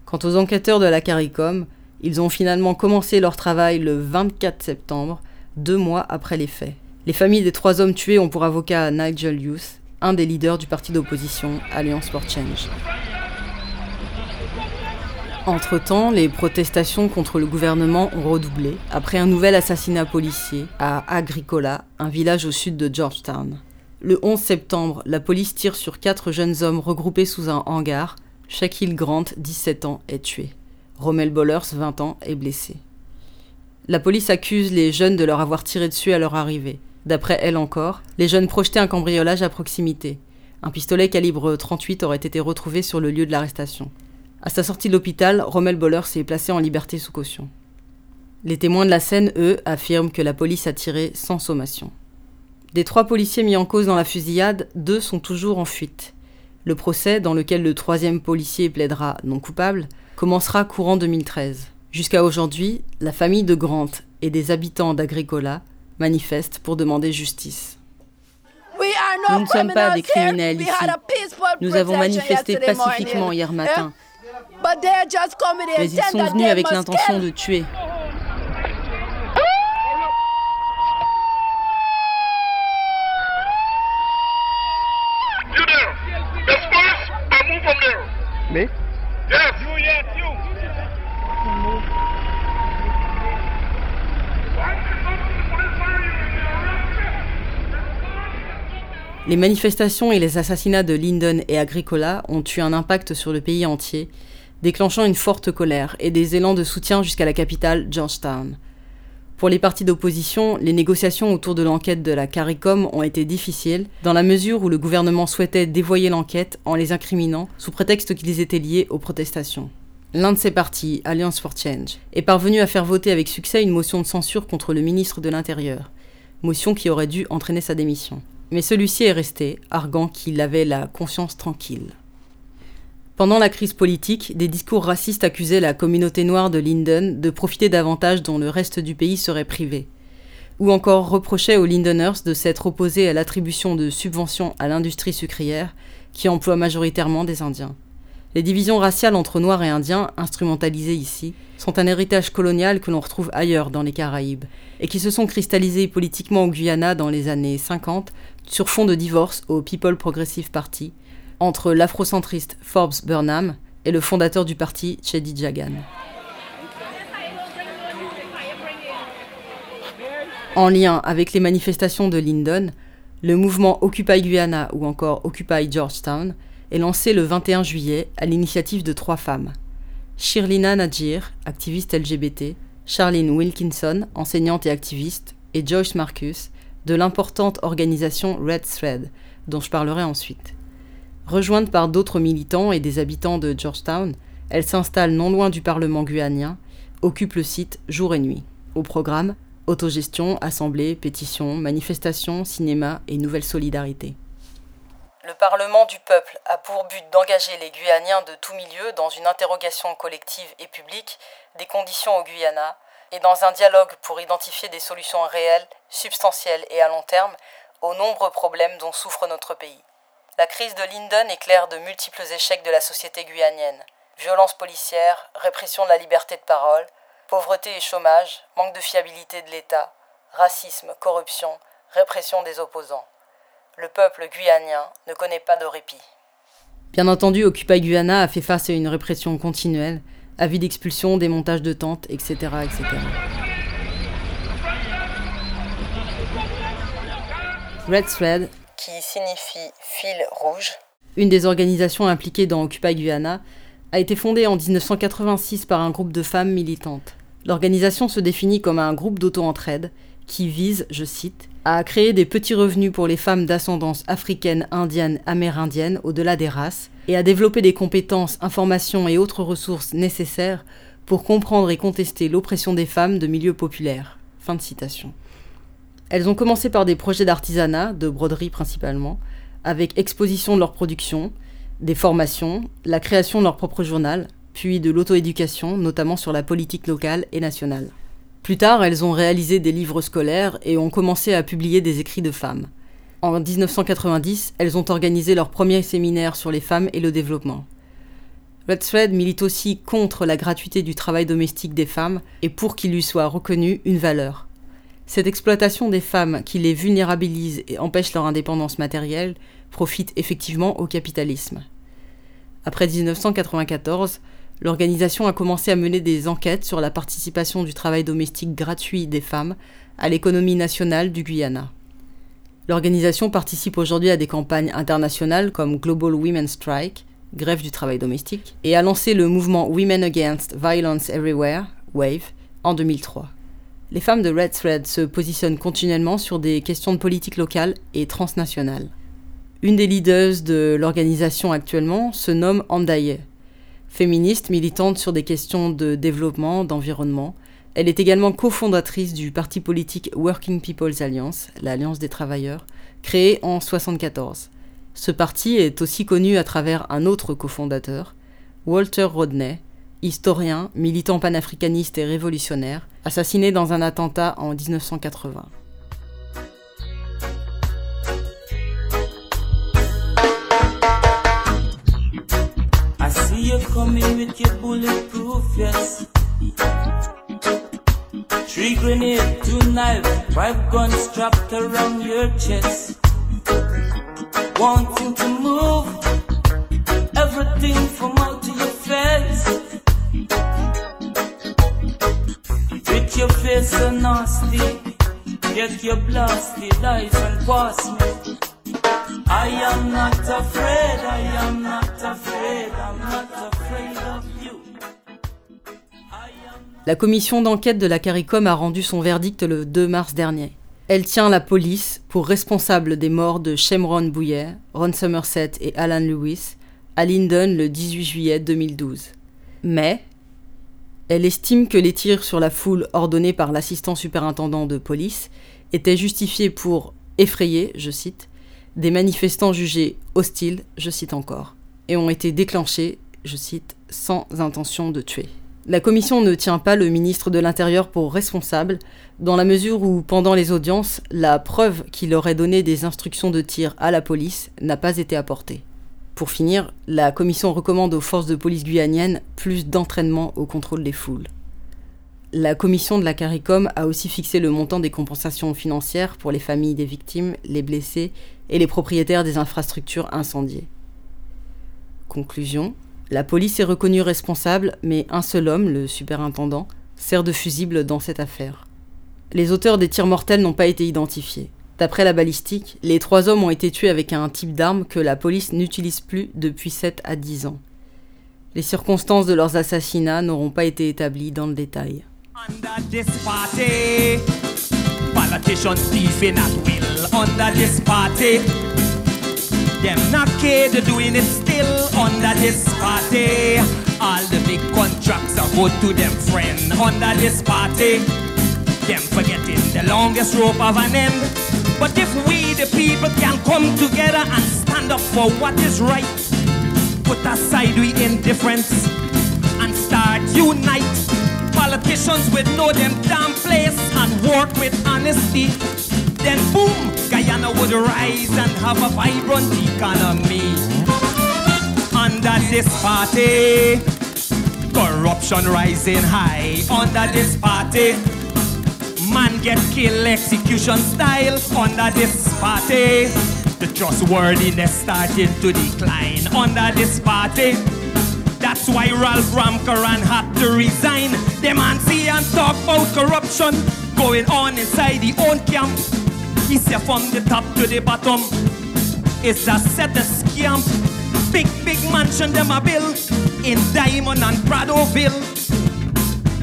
Quant aux enquêteurs de la CARICOM, ils ont finalement commencé leur travail le 24 septembre, deux mois après les faits. Les familles des trois hommes tués ont pour avocat Nigel Youth, un des leaders du parti d'opposition Alliance for Change. Entre-temps, les protestations contre le gouvernement ont redoublé après un nouvel assassinat policier à Agricola, un village au sud de Georgetown. Le 11 septembre, la police tire sur quatre jeunes hommes regroupés sous un hangar. Shaquille Grant, 17 ans, est tué. Rommel Bollers, 20 ans, est blessé. La police accuse les jeunes de leur avoir tiré dessus à leur arrivée. D'après elle encore, les jeunes projetaient un cambriolage à proximité. Un pistolet calibre 38 aurait été retrouvé sur le lieu de l'arrestation. À sa sortie de l'hôpital, Rommel Boller s'est placé en liberté sous caution. Les témoins de la scène, eux, affirment que la police a tiré sans sommation. Des trois policiers mis en cause dans la fusillade, deux sont toujours en fuite. Le procès, dans lequel le troisième policier plaidera non coupable, commencera courant 2013. Jusqu'à aujourd'hui, la famille de Grant et des habitants d'Agricola manifestent pour demander justice. Nous ne sommes pas des criminels ici. Nous avons manifesté pacifiquement hier matin. Mais ils sont venus avec l'intention de tuer. Les manifestations et les assassinats de Lyndon et Agricola ont eu un impact sur le pays entier, déclenchant une forte colère et des élans de soutien jusqu'à la capitale, Georgetown. Pour les partis d'opposition, les négociations autour de l'enquête de la CARICOM ont été difficiles, dans la mesure où le gouvernement souhaitait dévoyer l'enquête en les incriminant sous prétexte qu'ils étaient liés aux protestations. L'un de ces partis, Alliance for Change, est parvenu à faire voter avec succès une motion de censure contre le ministre de l'Intérieur, motion qui aurait dû entraîner sa démission. Mais celui-ci est resté, arguant qu'il avait la conscience tranquille. Pendant la crise politique, des discours racistes accusaient la communauté noire de Linden de profiter davantage dont le reste du pays serait privé. Ou encore reprochaient aux Lindeners de s'être opposés à l'attribution de subventions à l'industrie sucrière qui emploie majoritairement des Indiens. Les divisions raciales entre Noirs et Indiens, instrumentalisées ici, sont un héritage colonial que l'on retrouve ailleurs dans les Caraïbes, et qui se sont cristallisées politiquement au Guyana dans les années 50 sur fond de divorce au People Progressive Party entre l'afrocentriste Forbes Burnham et le fondateur du parti Chedi Jagan. En lien avec les manifestations de Lyndon, le mouvement Occupy Guyana ou encore Occupy Georgetown est lancé le 21 juillet à l'initiative de trois femmes. Shirlina Najir, activiste LGBT, Charlene Wilkinson, enseignante et activiste, et Joyce Marcus, de l'importante organisation Red Thread, dont je parlerai ensuite. Rejointe par d'autres militants et des habitants de Georgetown, elle s'installe non loin du Parlement guyanien, occupe le site jour et nuit. Au programme, autogestion, assemblée, pétitions, manifestations, cinéma et nouvelle solidarité. Le Parlement du peuple a pour but d'engager les Guyaniens de tout milieu dans une interrogation collective et publique des conditions au Guyana et dans un dialogue pour identifier des solutions réelles, substantielles et à long terme aux nombreux problèmes dont souffre notre pays. La crise de Lyndon éclaire de multiples échecs de la société guyanienne. Violence policière, répression de la liberté de parole, pauvreté et chômage, manque de fiabilité de l'État, racisme, corruption, répression des opposants le peuple guyanien ne connaît pas de répit. Bien entendu, Occupy Guyana a fait face à une répression continuelle, avis d'expulsion, démontage de tentes, etc. etc. Red Thread, qui signifie fil rouge, une des organisations impliquées dans Occupy Guyana, a été fondée en 1986 par un groupe de femmes militantes. L'organisation se définit comme un groupe d'auto-entraide qui vise, je cite, à créer des petits revenus pour les femmes d'ascendance africaine, indienne, amérindienne, au-delà des races, et à développer des compétences, informations et autres ressources nécessaires pour comprendre et contester l'oppression des femmes de milieux populaires. Fin de citation. Elles ont commencé par des projets d'artisanat, de broderie principalement, avec exposition de leur production, des formations, la création de leur propre journal, puis de l'auto-éducation, notamment sur la politique locale et nationale. Plus tard, elles ont réalisé des livres scolaires et ont commencé à publier des écrits de femmes. En 1990, elles ont organisé leur premier séminaire sur les femmes et le développement. Red Thread milite aussi contre la gratuité du travail domestique des femmes et pour qu'il lui soit reconnu une valeur. Cette exploitation des femmes qui les vulnérabilise et empêche leur indépendance matérielle profite effectivement au capitalisme. Après 1994, l'organisation a commencé à mener des enquêtes sur la participation du travail domestique gratuit des femmes à l'économie nationale du Guyana. L'organisation participe aujourd'hui à des campagnes internationales comme Global Women's Strike, grève du travail domestique, et a lancé le mouvement Women Against Violence Everywhere, WAVE, en 2003. Les femmes de Red Thread se positionnent continuellement sur des questions de politique locale et transnationale. Une des leaders de l'organisation actuellement se nomme Andaye. Féministe, militante sur des questions de développement, d'environnement, elle est également cofondatrice du parti politique Working People's Alliance, l'Alliance des travailleurs, créé en 1974. Ce parti est aussi connu à travers un autre cofondateur, Walter Rodney, historien, militant panafricaniste et révolutionnaire, assassiné dans un attentat en 1980. I see you coming with your bulletproof vest. Three grenade, two knives, five guns strapped around your chest. Wanting to move everything from out to your face. With your face so nasty, get your blasted eyes and pass me. I am not afraid, I am not afraid, I'm not afraid of. La commission d'enquête de la CARICOM a rendu son verdict le 2 mars dernier. Elle tient la police pour responsable des morts de Shemron Bouyer, Ron Somerset et Alan Lewis à Lyndon le 18 juillet 2012. Mais elle estime que les tirs sur la foule ordonnés par l'assistant superintendant de police étaient justifiés pour effrayer, je cite, des manifestants jugés hostiles, je cite encore, et ont été déclenchés, je cite, sans intention de tuer. La commission ne tient pas le ministre de l'Intérieur pour responsable, dans la mesure où, pendant les audiences, la preuve qu'il aurait donné des instructions de tir à la police n'a pas été apportée. Pour finir, la commission recommande aux forces de police guyaniennes plus d'entraînement au contrôle des foules. La commission de la CARICOM a aussi fixé le montant des compensations financières pour les familles des victimes, les blessés et les propriétaires des infrastructures incendiées. Conclusion la police est reconnue responsable, mais un seul homme, le superintendant, sert de fusible dans cette affaire. Les auteurs des tirs mortels n'ont pas été identifiés. D'après la balistique, les trois hommes ont été tués avec un type d'arme que la police n'utilise plus depuis 7 à 10 ans. Les circonstances de leurs assassinats n'auront pas été établies dans le détail. Them not care, they're doing it still under this party. All the big contracts are go to them friend under this party. Them forgetting the longest rope of an end. But if we the people can come together and stand up for what is right, put aside we indifference and start unite. Politicians with know them damn place and work with honesty then boom, Guyana would rise and have a vibrant economy. Under this party, corruption rising high. Under this party, man get killed execution style. Under this party, the trustworthiness starting to decline. Under this party, that's why Ralph Ramkaran had to resign. Them see and talk about corruption going on inside the own camp. He said from the top to the bottom, it's a set of scam. Big, big mansion them a build in Diamond and Pradoville.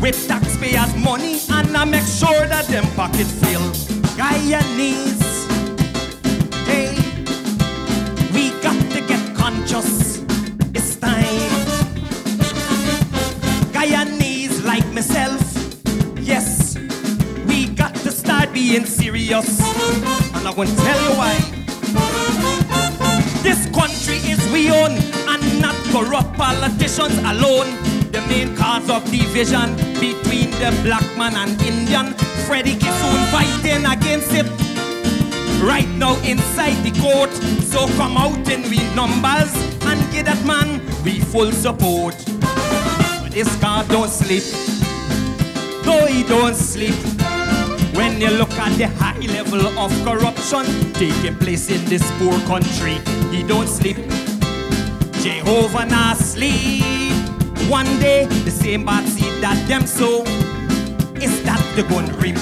With taxpayers' money and I make sure that them pocket fill. Guyanese, hey, we got to get conscious. It's time. Being serious. And I'm gonna tell you why. This country is we own and not corrupt politicians alone. The main cause of division between the black man and Indian. Freddie Kissoon fighting against it. Right now inside the court. So come out in we numbers and give that man we full support. But this car don't sleep. No, he don't sleep. When you look at the high level of corruption taking place in this poor country, he don't sleep. Jehovah not sleep. one day the same bad seed that them sow is that the gun reap.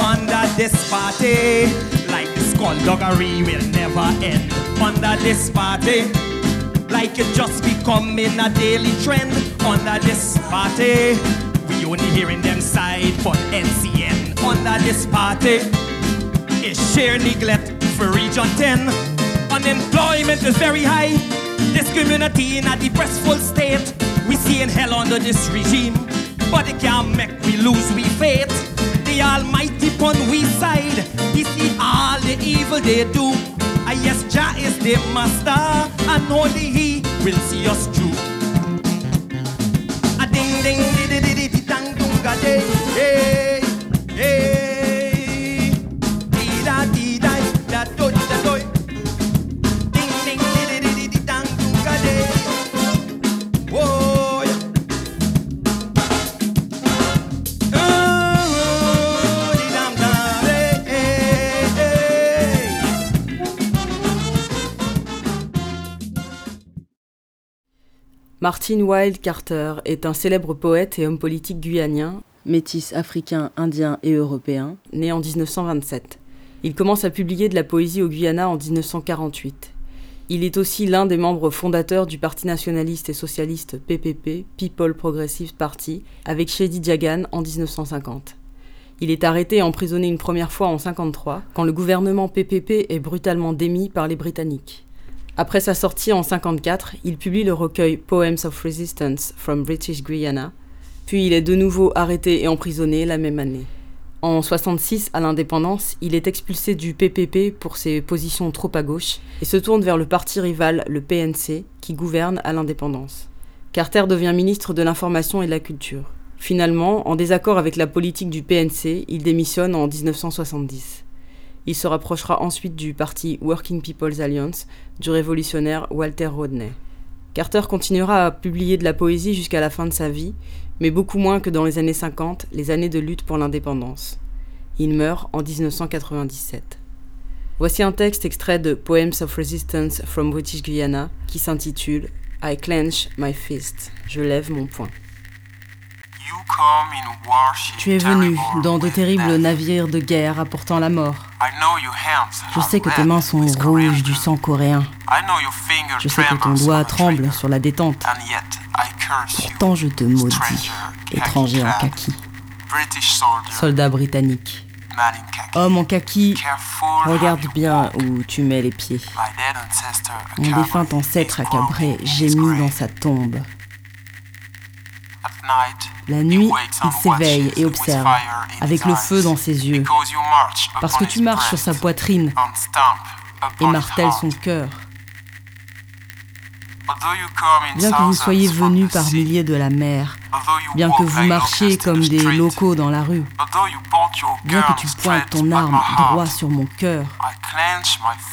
Under this party, like the skullduggery will never end. Under this party, like it just becoming a daily trend. Under this party, we only hearing them side but NCN. Under this party, is sheer neglect for region 10. Unemployment is very high. This community in a depressful state. We seeing hell under this regime, but it can't make we lose we faith. The Almighty pon we side. He see all the evil they do. I yes, Jah is the master, and only He will see us through ding ding ding ding ding ding day, ding ding Martin Wilde Carter est un célèbre poète et homme politique guyanien, métis africain, indien et européen, né en 1927. Il commence à publier de la poésie au Guyana en 1948. Il est aussi l'un des membres fondateurs du Parti nationaliste et socialiste PPP, People Progressive Party, avec Shady Jagan en 1950. Il est arrêté et emprisonné une première fois en 1953, quand le gouvernement PPP est brutalement démis par les Britanniques. Après sa sortie en 54, il publie le recueil Poems of Resistance from British Guyana, puis il est de nouveau arrêté et emprisonné la même année. En 66, à l'indépendance, il est expulsé du PPP pour ses positions trop à gauche et se tourne vers le parti rival, le PNC, qui gouverne à l'indépendance. Carter devient ministre de l'Information et de la Culture. Finalement, en désaccord avec la politique du PNC, il démissionne en 1970. Il se rapprochera ensuite du parti Working People's Alliance du révolutionnaire Walter Rodney. Carter continuera à publier de la poésie jusqu'à la fin de sa vie, mais beaucoup moins que dans les années 50, les années de lutte pour l'indépendance. Il meurt en 1997. Voici un texte extrait de Poems of Resistance from British Guyana qui s'intitule I clench my fist. Je lève mon poing. Tu es venu dans de terribles navires de guerre apportant la mort. Je sais que tes mains sont rouges du sang coréen. Je sais que ton doigt tremble sur la détente. Pourtant je te maudis, étranger en kaki. Soldat britannique. Homme en kaki, regarde bien où tu mets les pieds. Mon défunt ancêtre accabré gémit dans sa tombe. La nuit, il s'éveille et observe, avec le feu dans ses yeux, parce que tu marches sur sa poitrine et martèles son cœur. Bien que vous soyez venus par milliers de la mer, bien que vous marchiez comme des locaux dans la rue, bien que tu pointes ton arme droit sur mon cœur,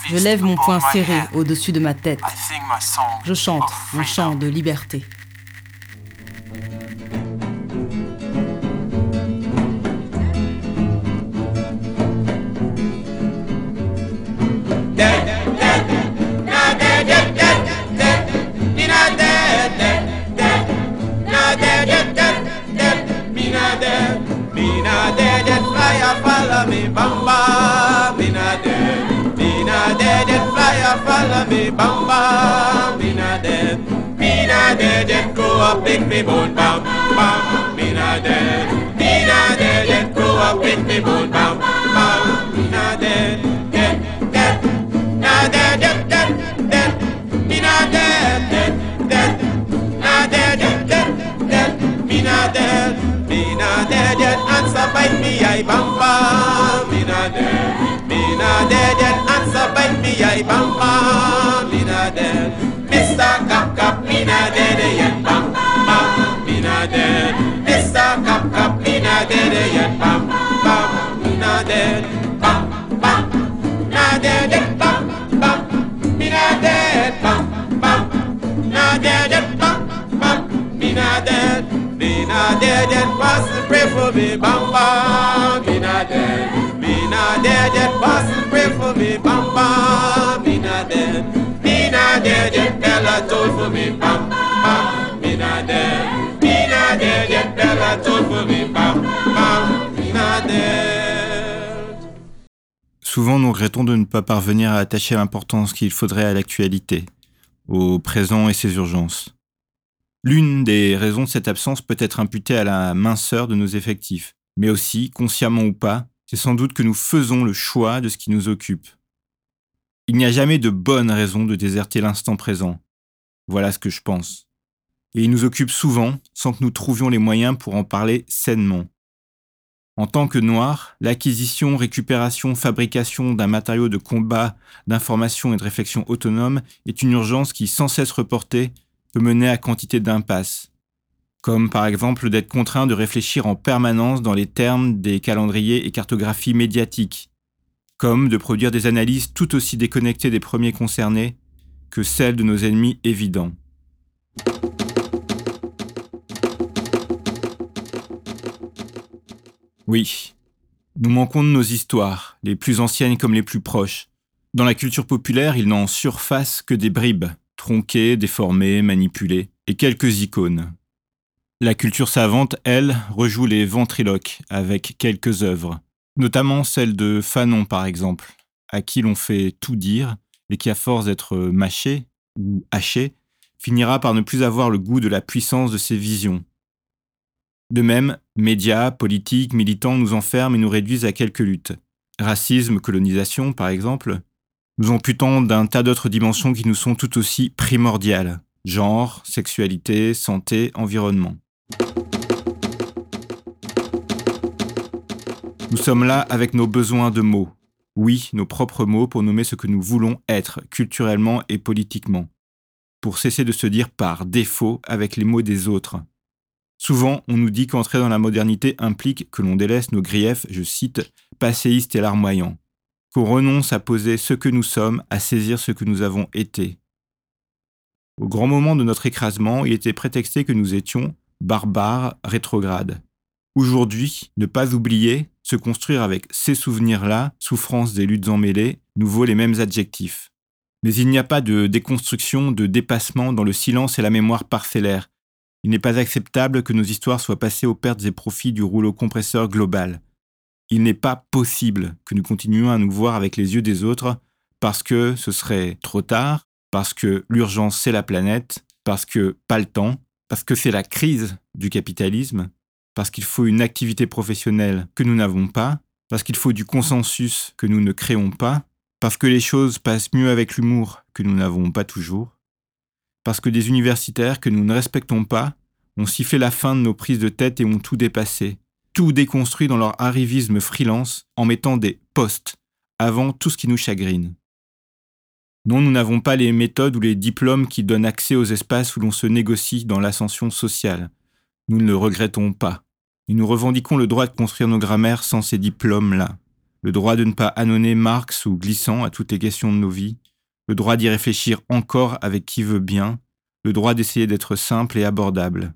je lève mon poing serré au-dessus de ma tête. Je chante mon chant de liberté. Me, bamba, me not dead. Me not dead yet, grow up, pick me bone, bam, bam. Me not dead. Me not dead yet, grow up, pick me bone, bam, dead. Me not dead yet, answer bite me, I bamba. Me not dead. Me not dead yet, answer bite me, I bamba. Me not dead. Mr. Cap Cap, me not dead yet, bam. Me not dead. Mr. Cap Cap, me not dead yet, bam. Me not dead, Souvent, nous regrettons de ne pas parvenir à attacher l'importance qu'il faudrait à l'actualité, au présent et ses urgences. L'une des raisons de cette absence peut être imputée à la minceur de nos effectifs, mais aussi, consciemment ou pas, c'est sans doute que nous faisons le choix de ce qui nous occupe. Il n'y a jamais de bonne raison de déserter l'instant présent. Voilà ce que je pense. Et il nous occupe souvent sans que nous trouvions les moyens pour en parler sainement. En tant que noir, l'acquisition, récupération, fabrication d'un matériau de combat, d'information et de réflexion autonome est une urgence qui, sans cesse reportée, peut mener à quantité d'impasses. Comme par exemple d'être contraint de réfléchir en permanence dans les termes des calendriers et cartographies médiatiques. Comme de produire des analyses tout aussi déconnectées des premiers concernés que celles de nos ennemis évidents. Oui, nous manquons de nos histoires, les plus anciennes comme les plus proches. Dans la culture populaire, il n'en surface que des bribes, tronquées, déformées, manipulées, et quelques icônes. La culture savante, elle, rejoue les ventriloques avec quelques œuvres, notamment celle de Fanon par exemple, à qui l'on fait tout dire et qui, à force d'être mâché ou haché, finira par ne plus avoir le goût de la puissance de ses visions, de même, médias, politiques, militants nous enferment et nous réduisent à quelques luttes. Racisme, colonisation, par exemple, nous amputons d'un tas d'autres dimensions qui nous sont tout aussi primordiales. Genre, sexualité, santé, environnement. Nous sommes là avec nos besoins de mots. Oui, nos propres mots pour nommer ce que nous voulons être, culturellement et politiquement. Pour cesser de se dire par défaut avec les mots des autres. Souvent, on nous dit qu'entrer dans la modernité implique que l'on délaisse nos griefs, je cite, passéistes et larmoyants, qu'on renonce à poser ce que nous sommes, à saisir ce que nous avons été. Au grand moment de notre écrasement, il était prétexté que nous étions barbares, rétrogrades. Aujourd'hui, ne pas oublier, se construire avec ces souvenirs-là, souffrance des luttes emmêlées, nous vaut les mêmes adjectifs. Mais il n'y a pas de déconstruction, de dépassement dans le silence et la mémoire parcellaire, il n'est pas acceptable que nos histoires soient passées aux pertes et profits du rouleau compresseur global. Il n'est pas possible que nous continuions à nous voir avec les yeux des autres parce que ce serait trop tard, parce que l'urgence c'est la planète, parce que pas le temps, parce que c'est la crise du capitalisme, parce qu'il faut une activité professionnelle que nous n'avons pas, parce qu'il faut du consensus que nous ne créons pas, parce que les choses passent mieux avec l'humour que nous n'avons pas toujours, parce que des universitaires que nous ne respectons pas ont sifflé la fin de nos prises de tête et ont tout dépassé, tout déconstruit dans leur arrivisme freelance en mettant des postes avant tout ce qui nous chagrine. Non, nous n'avons pas les méthodes ou les diplômes qui donnent accès aux espaces où l'on se négocie dans l'ascension sociale. Nous ne le regrettons pas. Et nous revendiquons le droit de construire nos grammaires sans ces diplômes-là. Le droit de ne pas annoncer Marx ou glissant à toutes les questions de nos vies, le droit d'y réfléchir encore avec qui veut bien, le droit d'essayer d'être simple et abordable.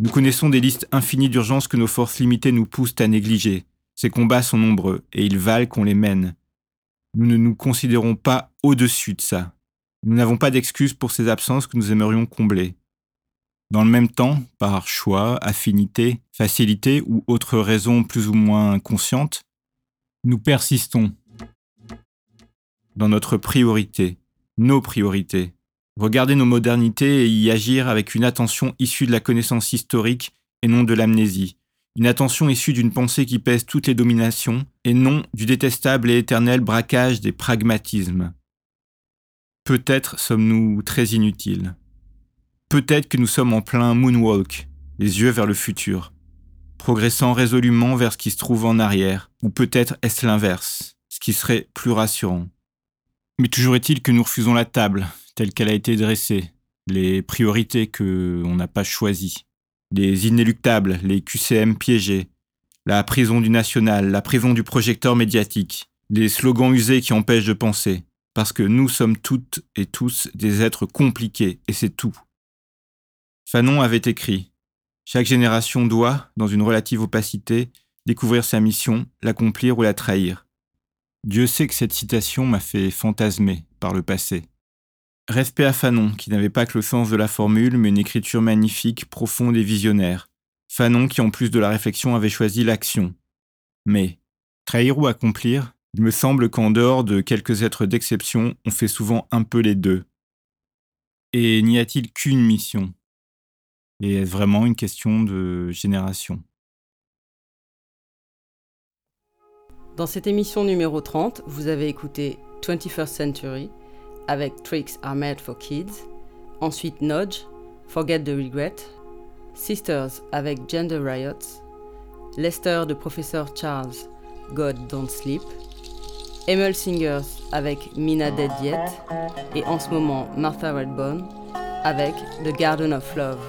Nous connaissons des listes infinies d'urgences que nos forces limitées nous poussent à négliger. Ces combats sont nombreux et ils valent qu'on les mène. Nous ne nous considérons pas au-dessus de ça. Nous n'avons pas d'excuses pour ces absences que nous aimerions combler. Dans le même temps, par choix, affinité, facilité ou autre raison plus ou moins consciente, nous persistons dans notre priorité, nos priorités. Regarder nos modernités et y agir avec une attention issue de la connaissance historique et non de l'amnésie. Une attention issue d'une pensée qui pèse toutes les dominations et non du détestable et éternel braquage des pragmatismes. Peut-être sommes-nous très inutiles. Peut-être que nous sommes en plein moonwalk, les yeux vers le futur progressant résolument vers ce qui se trouve en arrière, ou peut-être est-ce l'inverse, ce qui serait plus rassurant. Mais toujours est-il que nous refusons la table, telle qu'elle a été dressée, les priorités que on n'a pas choisies, les inéluctables, les QCM piégés, la prison du national, la prison du projecteur médiatique, les slogans usés qui empêchent de penser, parce que nous sommes toutes et tous des êtres compliqués, et c'est tout. Fanon avait écrit chaque génération doit, dans une relative opacité, découvrir sa mission, l'accomplir ou la trahir. Dieu sait que cette citation m'a fait fantasmer par le passé. Respect à Fanon, qui n'avait pas que le sens de la formule, mais une écriture magnifique, profonde et visionnaire. Fanon qui en plus de la réflexion avait choisi l'action. Mais, trahir ou accomplir, il me semble qu'en dehors de quelques êtres d'exception, on fait souvent un peu les deux. Et n'y a-t-il qu'une mission? Et est-ce vraiment une question de génération? Dans cette émission numéro 30, vous avez écouté 21st Century avec Tricks Are Made for Kids, ensuite Nudge, Forget the Regret, Sisters avec Gender Riots, Lester de Professeur Charles, God Don't Sleep, Emil Singers avec Mina Dead Yet et en ce moment Martha Redbone avec The Garden of Love.